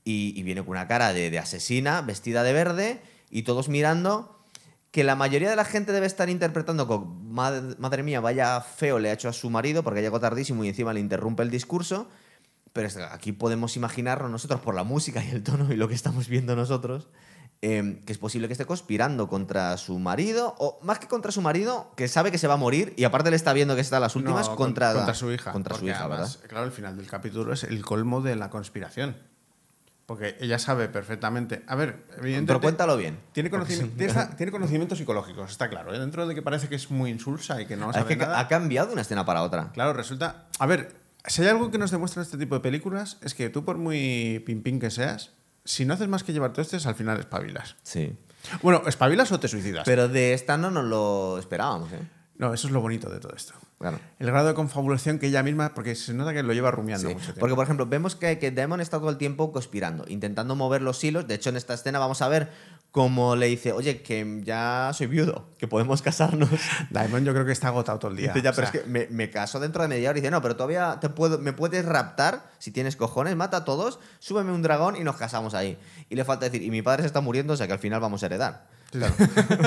y, y viene con una cara de, de asesina, vestida de verde, y todos mirando. Que la mayoría de la gente debe estar interpretando con "Mad- madre mía, vaya feo le ha hecho a su marido porque llegó tardísimo y encima le interrumpe el discurso. Pero aquí podemos imaginarnos nosotros por la música y el tono y lo que estamos viendo nosotros, eh, que es posible que esté conspirando contra su marido, o más que contra su marido, que sabe que se va a morir y aparte le está viendo que está las últimas No, con- contra, contra su hija. Contra su hija, además, ¿verdad? Claro, el final del capítulo es el colmo de la conspiración. Porque ella sabe perfectamente. A ver, evidentemente. Pero cuéntalo bien. Tiene, [LAUGHS] conocimiento, tiene, conocimientos psicológicos, está claro. ¿eh? Dentro de que parece que es muy insulsa y que no es sabe que nada. ha cambiado de una escena para otra. Claro, resulta. A ver, si hay algo que nos demuestran este tipo de películas, es que tú, por muy pim pim que seas, si no haces más que llevarte hostias, al final espabilas. Sí. Bueno, ¿espabilas o te suicidas? Pero de esta no nos lo esperábamos, ¿eh? No, eso es lo bonito de todo esto. Claro. El grado de confabulación que ella misma, porque se nota que lo lleva rumiando Sí, mucho tiempo. Porque, por ejemplo, vemos que, que Demon está todo el tiempo conspirando, intentando mover los hilos. De hecho, en esta escena vamos a ver cómo le dice, oye, que ya soy viudo, que podemos casarnos. [LAUGHS] Daemon yo creo que está agotado todo el día. Dice, ya, O pero sea, es que me, me caso dentro de media hora. Y dice, no, pero todavía te puedo, me puedes raptar si tienes cojones, mata a todos, súbeme un dragón y nos casamos ahí. Y le falta decir, y mi padre se está muriendo, o sea que al final vamos a heredar. Claro.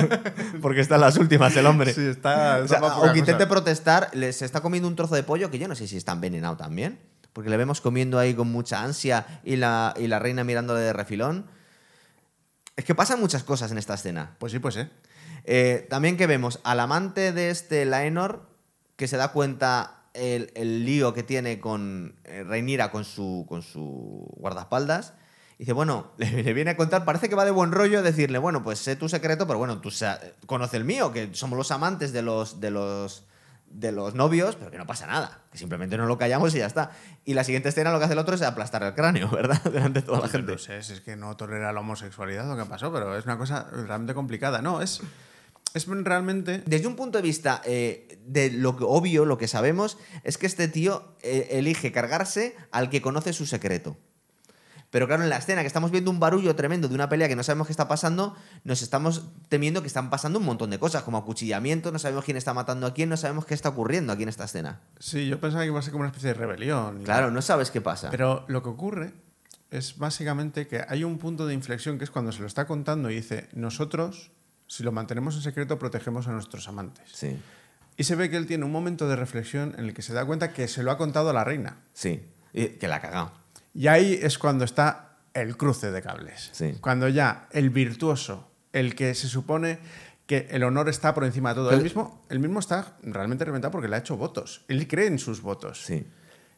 [LAUGHS] Porque están las últimas el hombre. Sí, está. O sea, aunque intente protestar, se está comiendo un trozo de pollo que yo no sé si está envenenado también. Porque le vemos comiendo ahí con mucha ansia y la, y la reina mirándole de refilón. Es que pasan muchas cosas en esta escena. Pues sí, pues sí. Eh, también que vemos al amante de este Laenor que se da cuenta el, el lío que tiene con eh, Rhaenyra con su, con su guardaespaldas. Dice, bueno, [LAUGHS] le, le viene a contar, parece que va de buen rollo decirle, bueno, pues sé tu secreto, pero bueno, tú conoce el mío, que somos los amantes de los, de los, de los novios, pero que no pasa nada, que simplemente no lo callamos y ya está. Y la siguiente escena lo que hace el otro es aplastar el cráneo, [LAUGHS] ¿verdad? Delante de toda la gente. No sé, si es que no tolera la homosexualidad o qué pasó, pero es una cosa realmente complicada. No, es. Es realmente. Desde un punto de vista eh, de lo que obvio, lo que sabemos, es que este tío eh, elige cargarse al que conoce su secreto. Pero claro, en la escena que estamos viendo un barullo tremendo de una pelea que no sabemos qué está pasando, nos estamos temiendo que están pasando un montón de cosas, como acuchillamiento, no sabemos quién está matando a quién, no sabemos qué está ocurriendo aquí en esta escena. Sí, yo pensaba que iba a ser como una especie de rebelión. Claro, no sabes qué pasa. Pero lo que ocurre es básicamente que hay un punto de inflexión que es cuando se lo está contando y dice: Nosotros, si lo mantenemos en secreto, protegemos a nuestros amantes. Sí, Y se ve que él tiene un momento de reflexión en el que se da cuenta que se lo ha contado a la reina. sí. Y que la ha cagado. Y ahí es cuando está el cruce de cables. Sí. Cuando ya el virtuoso, el que se supone que el honor está por encima de todo, él mismo, él mismo está realmente reventado porque le ha hecho votos. Él cree en sus votos. Sí.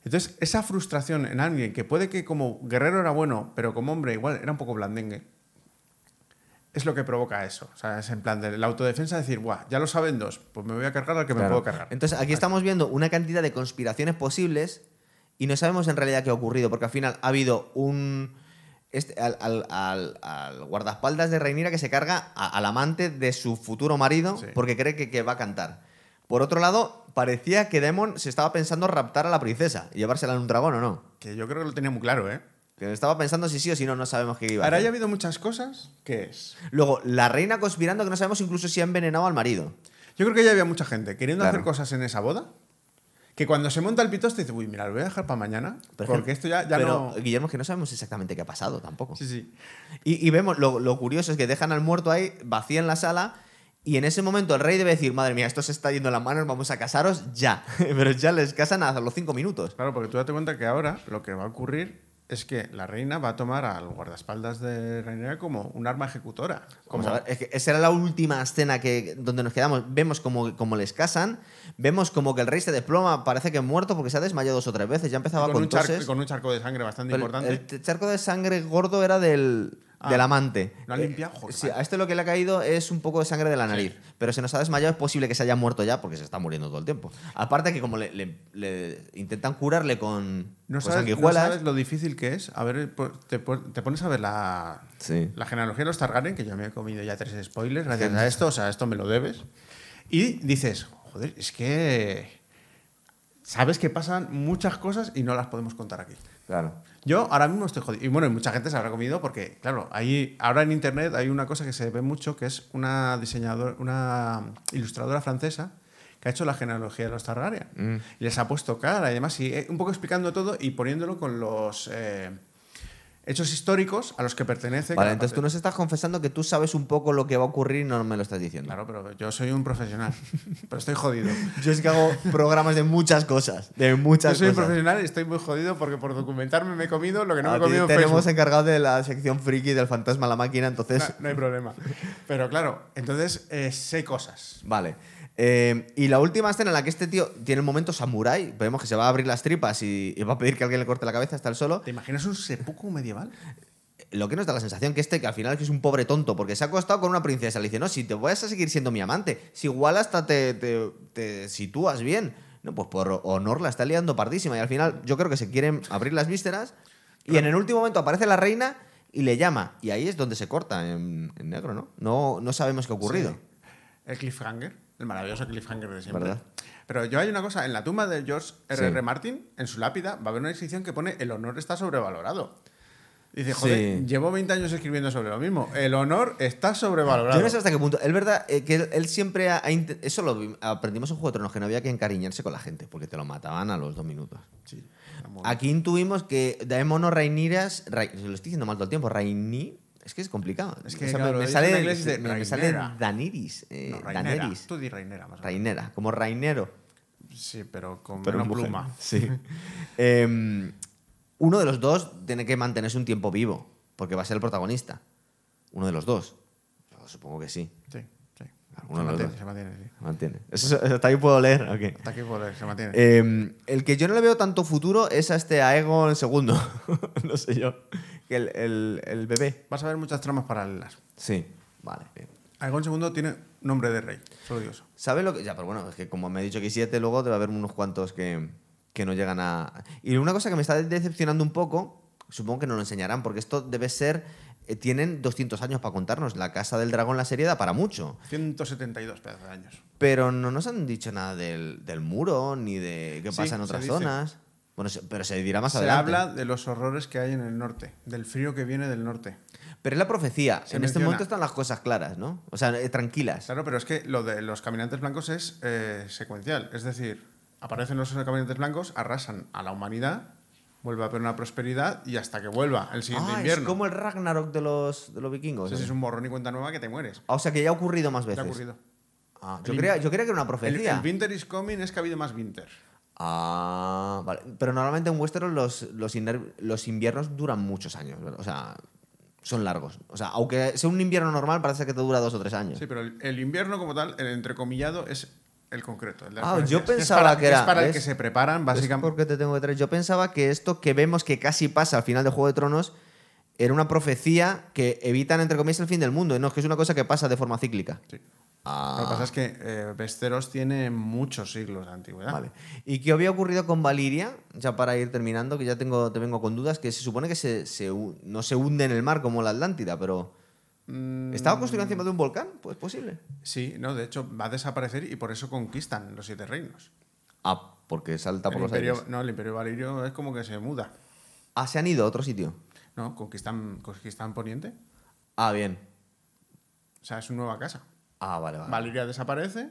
Entonces, esa frustración en alguien que puede que como guerrero era bueno, pero como hombre igual era un poco blandengue, es lo que provoca eso. O sea, es en plan de la autodefensa decir, Buah, ya lo saben dos, pues me voy a cargar al que me puedo cargar. Entonces, aquí estamos viendo una cantidad de conspiraciones posibles y no sabemos en realidad qué ha ocurrido, porque al final ha habido un. este- al, al- al- al guardaespaldas de Reinira que se carga a- al amante de su futuro marido Sí. porque cree que, que va a cantar. Por otro lado, parecía que Demon se estaba pensando raptar a la princesa y llevársela en un dragón o no. Que yo creo que lo tenía muy claro, ¿eh? Que estaba pensando si sí o si no, no sabemos qué iba a Ahora hacer. ya ha habido muchas cosas. ¿Qué es? Luego, la reina conspirando que no sabemos incluso si ha envenenado al marido. Yo creo que ya había mucha gente queriendo Claro. hacer cosas en esa boda. Que cuando se monta el pitoste dice, uy, mira, lo voy a dejar para mañana. Pero- porque esto ya, ya Pero, no. Guillermo, es que no sabemos exactamente qué ha pasado tampoco. Sí, sí. Y, y vemos, lo, lo curioso es que dejan al muerto ahí, vacían la sala, y en ese momento el rey debe decir, madre mía, esto se está yendo en las manos, vamos a casaros ya. [LAUGHS] Pero ya les casan a los cinco minutos. Claro, porque tú date cuenta que ahora lo que va a ocurrir es que la reina va a tomar al guardaespaldas de Rhaenyra como un arma ejecutora. Como, Vamos a ver, es que esa era la última escena que, donde nos quedamos. Vemos como, como les casan, vemos como que el rey se desploma, parece que muerto porque se ha desmayado dos o tres veces, ya empezaba con, con, un charco, con un charco de sangre bastante Pero importante. El charco de sangre gordo era del, Ah, del amante. ¿lo han Eh, limpiado? Joder, sí, a este lo que le ha caído es un poco de sangre de la nariz. Pero se nos ha desmayado, es posible que se haya muerto ya porque se está muriendo todo el tiempo. Aparte que como le, le- le intentan curarle con, ¿No con sabes, no sabes lo difícil que es? A ver, te, po- te pones a ver la, Sí. la genealogía de los Targaryen, que yo me he comido ya tres spoilers gracias a esto, o sea, esto me lo debes. Y dices, joder, es que sabes que pasan muchas cosas y no las podemos contar aquí. Claro. Yo ahora mismo estoy jodido. Y bueno, y mucha gente se habrá comido porque, claro, ahí, ahora en internet hay una cosa que se ve mucho que es una diseñadora, una ilustradora francesa que ha hecho la genealogía de los Targaryen. Mm. Y les ha puesto cara y demás, y eh, un poco explicando todo y poniéndolo con los eh, hechos históricos a los que pertenece. Vale, entonces tú nos estás confesando que tú sabes un poco lo que va a ocurrir y no me lo estás diciendo. Claro, pero yo soy un profesional. [LAUGHS] pero estoy jodido. Yo es que hago programas de muchas cosas. De Yo muchas soy un cosas. profesional y estoy muy jodido porque por documentarme me he comido lo que no me he comido en tenemos Facebook. encargado de la sección friki del fantasma a la máquina, entonces. No, no hay problema. [LAUGHS] Pero claro, entonces eh, sé cosas. Vale. Eh, y la última escena en la que este tío tiene el momento samurai, vemos que se va a abrir las tripas y, y va a pedir que alguien le corte la cabeza, está el solo. ¿Te imaginas un seppuku medieval? Lo que nos da la sensación que este, que al final es un pobre tonto, porque se ha acostado con una princesa. Le dice, no, si te vas a seguir siendo mi amante, si igual hasta te, te- te sitúas bien. No, pues por honor la está liando pardísima. Y al final yo creo que se quieren abrir las vísceras. Y en el último momento aparece la reina y le llama. Y ahí es donde se corta en, en negro, ¿no? ¿no? No sabemos qué ha ocurrido. Sí. El cliffhanger. El maravilloso cliffhanger de siempre. ¿Verdad? Pero yo hay una cosa, en la tumba de George R.R. Sí. Martin, en su lápida, va a haber una inscripción que pone el honor está sobrevalorado. Dice, joder, Sí. llevo 20 años escribiendo sobre lo mismo. El honor está sobrevalorado. Yo no sé hasta qué punto. Es verdad eh, que él, él siempre ha, Eso lo aprendimos en Juego de Tronos, que no había que encariñarse con la gente, porque te lo mataban a los dos minutos. Sí. Aquí intuimos que Daemon o Rainiras. Ra- lo estoy diciendo mal todo el tiempo. Raini. Es que es complicado. Es que, O sea, claro, me, sale, en inglés dice me, me sale Rhaenyra. Daniris. eh, No, Rainera. Daenerys. Tú di Rainera más o menos. Rainera, como Rainero. Sí, pero con Pero mujer. pluma. Sí. [LAUGHS] Em, uno de los dos tiene que mantenerse un tiempo vivo, porque va a ser el protagonista. Uno de los dos. Yo supongo que sí. Uno se, mantiene, se mantiene, sí. Mantiene. Eso, eso hasta ahí puedo leer. ok. Hasta aquí por- se mantiene. Em, el que yo no le veo tanto futuro es a este Aegon II. [LAUGHS] no sé yo. El, el- el bebé. Vas a ver muchas tramas paralelas. Sí. Vale, bien. Aegon II tiene nombre de rey, solo digo eso. ¿Sabe lo que.? Ya, pero bueno, es que como me he dicho que hay siete, luego debe haber unos cuantos que, que no llegan a. Y una cosa que me está decepcionando un poco, supongo que nos lo enseñarán, porque esto debe ser. Eh, tienen 200 años para contarnos. La Casa del Dragón, la serie, da para mucho. 172 pedazos de años. Pero no nos han dicho nada del, del muro, ni de qué Sí, pasa en se otras dice. zonas. Bueno, se- pero se dirá más Se adelante. habla de los horrores que hay en el norte, del frío que viene del norte. Pero es la profecía. Se en este momento están las cosas claras, ¿no? O sea, eh, tranquilas. Claro, pero es que lo de los caminantes blancos es eh, secuencial. Es decir, aparecen los caminantes blancos, arrasan a la humanidad, vuelve a haber una prosperidad y hasta que vuelva el siguiente Ah, es invierno. como el Ragnarok de los, de los vikingos. Ese ¿eh? es un borrón y cuenta nueva que te mueres. Ah, o sea, que ya ha ocurrido más ¿Qué veces. ha ocurrido? Ah, yo, El creía, yo creía que era una El, profecía. el winter is coming es que ha habido más winter. Ah, vale. Pero normalmente en Westeros los, los inviernos duran muchos años, ¿verdad? O sea, son largos. O sea, aunque sea un invierno normal, parece que te dura dos o tres años. Sí, pero el, el invierno como tal, el entrecomillado, es el concreto. el de Ah, yo es pensaba para- que era- Es para el que se preparan, básicamente. porque te tengo que traer. Yo pensaba que esto que vemos que casi pasa al final de Juego de Tronos era una profecía que evitan, entre comillas, el fin del mundo. No, es que es una cosa que pasa de forma cíclica. Sí. Ah, Lo que pasa es que eh, Westeros tiene muchos siglos de antigüedad. Vale. ¿Y qué había ocurrido con Valiria? Ya para ir terminando, que ya tengo, te vengo con dudas, que se supone que se, no se hunde en el mar como la Atlántida, pero... Mm, ¿Estaba construida encima de un volcán? Pues posible. Sí, no, de hecho va a desaparecer y por eso conquistan los siete reinos. Ah, porque salta por El los imperio, aires. no, el imperio valirio es como que se muda. Ah, se han ido a otro sitio. ¿No? Conquistan, conquistan Poniente. Ah, bien. O sea, es una nueva casa. Ah, vale, vale. Valiria desaparece.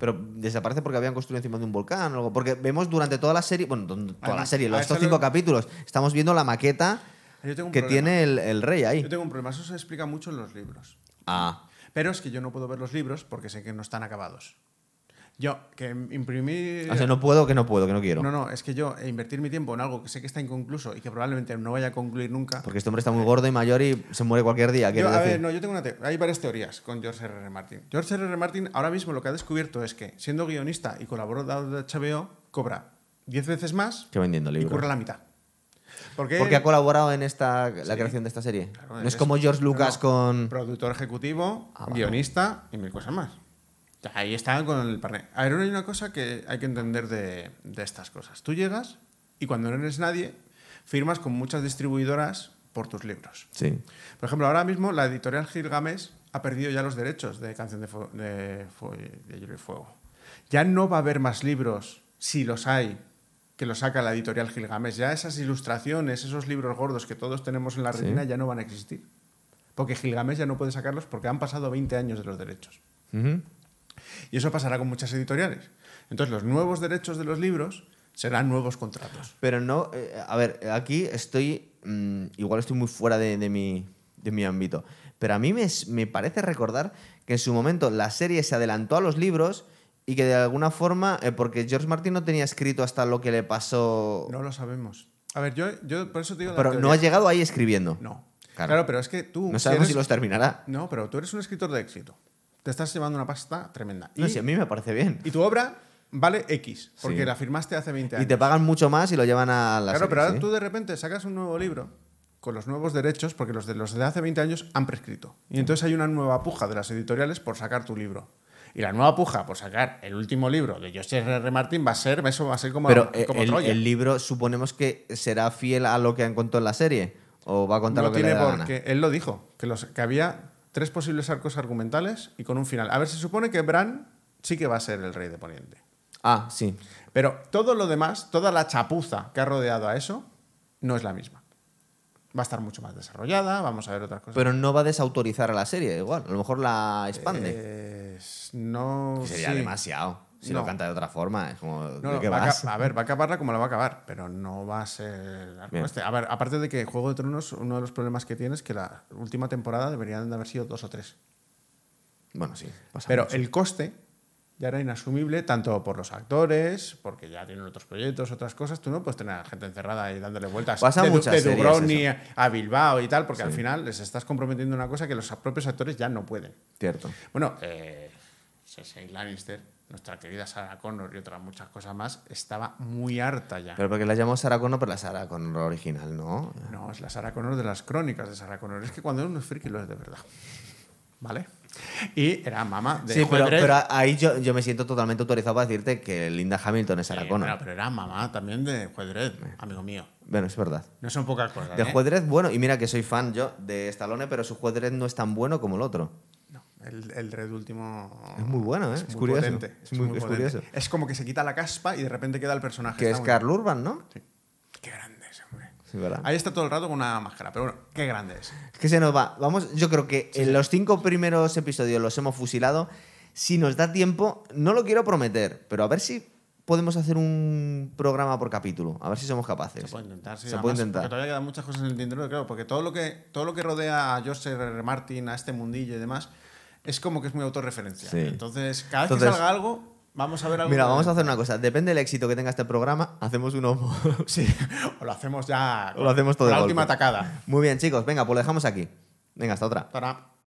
Pero desaparece porque habían construido encima de un volcán o algo. Porque vemos durante toda la serie, bueno, toda la serie, los estos cinco lo- capítulos, estamos viendo la maqueta Yo tengo un que problema. tiene el, el rey ahí. Yo tengo un problema. Eso se explica mucho en los libros. Ah, Pero es que yo no puedo ver los libros porque sé que no están acabados. Yo, que imprimí... o sea, no puedo, que no puedo, que no quiero. No, no, es que yo eh, invertir mi tiempo en algo que sé que está inconcluso y que probablemente no vaya a concluir nunca. Porque este hombre está muy gordo y mayor y se muere cualquier día. Yo, a decir. ver, no, yo tengo una te- hay varias teorías con George R. R. Martin. George R. R. Martin ahora mismo lo que ha descubierto es que siendo guionista y colaborador de HBO cobra 10 veces más Que vendiendo y libros. curra la mitad. Porque, Porque ha colaborado en esta la creación de esta serie. Claro, no es como George Lucas no, con. productor ejecutivo, Ah, guionista y mil cosas más. O sea, Ahí está con el partner. A ver, hay una cosa que hay que entender de, de estas cosas. Tú llegas y cuando no eres nadie, firmas con muchas distribuidoras por tus libros. Sí. Por ejemplo, ahora mismo la editorial Gilgamesh ha perdido ya los derechos de Canción de, Fue- de, Fue- de Hielo y Fuego. Ya no va a haber más libros, si los hay, que los saca la editorial Gilgamesh. Ya esas ilustraciones, esos libros gordos que todos tenemos en la Sí. retina ya no van a existir. Porque Gilgamesh ya no puede sacarlos porque han pasado 20 años de los derechos. Y eso pasará con muchas editoriales. Entonces, los nuevos derechos de los libros serán nuevos contratos. Pero no. eh, a ver, aquí estoy. mm, igual estoy muy fuera de, de mi, de mi ámbito. Pero a mí me, me parece recordar que en su momento la serie se adelantó a los libros y que de alguna forma. eh, porque George Martin no tenía escrito hasta lo que le pasó. No lo sabemos. A ver, yo, yo por eso te digo... pero no ha llegado ahí escribiendo. No. Claro. Claro. pero es que tú... No si sabemos eres- si los terminará. No, pero tú eres un escritor de éxito. Te estás llevando una pasta tremenda. No y, a mí me parece bien. y tu obra vale X, porque Sí. la firmaste hace 20 años. Y te pagan mucho más y lo llevan a la Claro, pero ahora ¿sí? tú de repente sacas un nuevo libro con los nuevos derechos, porque los de los de hace 20 años han prescrito. Y entonces hay una nueva puja de las editoriales por sacar tu libro. Y la nueva puja por sacar el último libro de José R. R. Martin va a ser, eso va a ser como, Pero como el, Troya. el libro suponemos que será fiel a lo que han contado en la serie. ¿O va a contar no lo que le tiene la gana? Él lo dijo, que, los, que había tres posibles arcos argumentales y con un final. A ver, se supone que Bran sí que va a ser el rey de Poniente. Ah, sí. Pero todo lo demás, toda la chapuza que ha rodeado a eso, no es la misma. Va a estar mucho más desarrollada, vamos a ver otras cosas. Pero no va a desautorizar a la serie, igual. A lo mejor la expande. Eh, no. Que sería sí. demasiado. Si No. lo canta de otra forma, es como. No, ¿de no, qué va a, vas? ca- a ver, va a acabarla como la va a acabar, pero no va a ser. este. A ver, aparte de que Juego de Tronos, uno de los problemas que tiene es que la última temporada deberían de haber sido dos o tres. Bueno, sí. Pero mucho. el coste ya era inasumible tanto por los actores, porque ya tienen otros proyectos, otras cosas. Tú no puedes tener a gente encerrada ahí dándole vueltas Pasa de, muchas de Dubrovnik a Bilbao y tal, porque al final les estás comprometiendo una cosa que los propios actores ya no pueden. Cierto. Bueno, eh, Cersei Lannister, nuestra querida Sarah Connor y otras muchas cosas más, estaba muy harta ya. Pero porque la llamamos Sarah Connor, pero la Sarah Connor original, ¿no? No, es la Sarah Connor de las crónicas de Sarah Connor. Es que cuando uno es friki lo es de verdad. ¿Vale? Y era mamá de Sí, pero, Juez Dredd. pero ahí yo, yo me siento totalmente autorizado para decirte que Linda Hamilton es Sí, Connor. bueno, pero era mamá también de Juez Dredd, amigo mío. Bueno, es verdad. No son pocas cosas. De ¿eh? Juez Dredd, bueno, y mira que soy fan yo de Stallone, pero su Juez Dredd no es tan bueno como el otro. No, el, el Dredd último. Es muy bueno, ¿eh? Es, curioso. potente. Es muy- es potente. curioso. Es como que se quita la caspa y de repente queda el personaje. Que Está es muy- Carl Urban, ¿no? Sí. Qué grande es, hombre. Sí, ¿verdad? Ahí está todo el rato con una máscara, pero bueno, qué grande es. Es que se nos va. Vamos, yo creo que en los cinco primeros episodios los hemos fusilado. Si nos da tiempo, no lo quiero prometer, pero a ver si podemos hacer un programa por capítulo. A ver si somos capaces. Se puede intentar, sí. Se puede intentar. todavía quedan muchas cosas en el tintero, claro, porque todo lo que, todo lo que rodea a George R. R. Martin, a este mundillo y demás, es como que es muy autorreferencial. Sí. Entonces, cada vez Entonces- que salga algo, vamos a ver algo. Mira, vamos a hacer una cosa. Depende del éxito que tenga este programa, hacemos uno. [LAUGHS] Sí, o lo hacemos ya. O lo hacemos todo La última golpe. atacada. Muy bien, chicos. Venga, pues lo dejamos aquí. Venga, hasta otra. Para.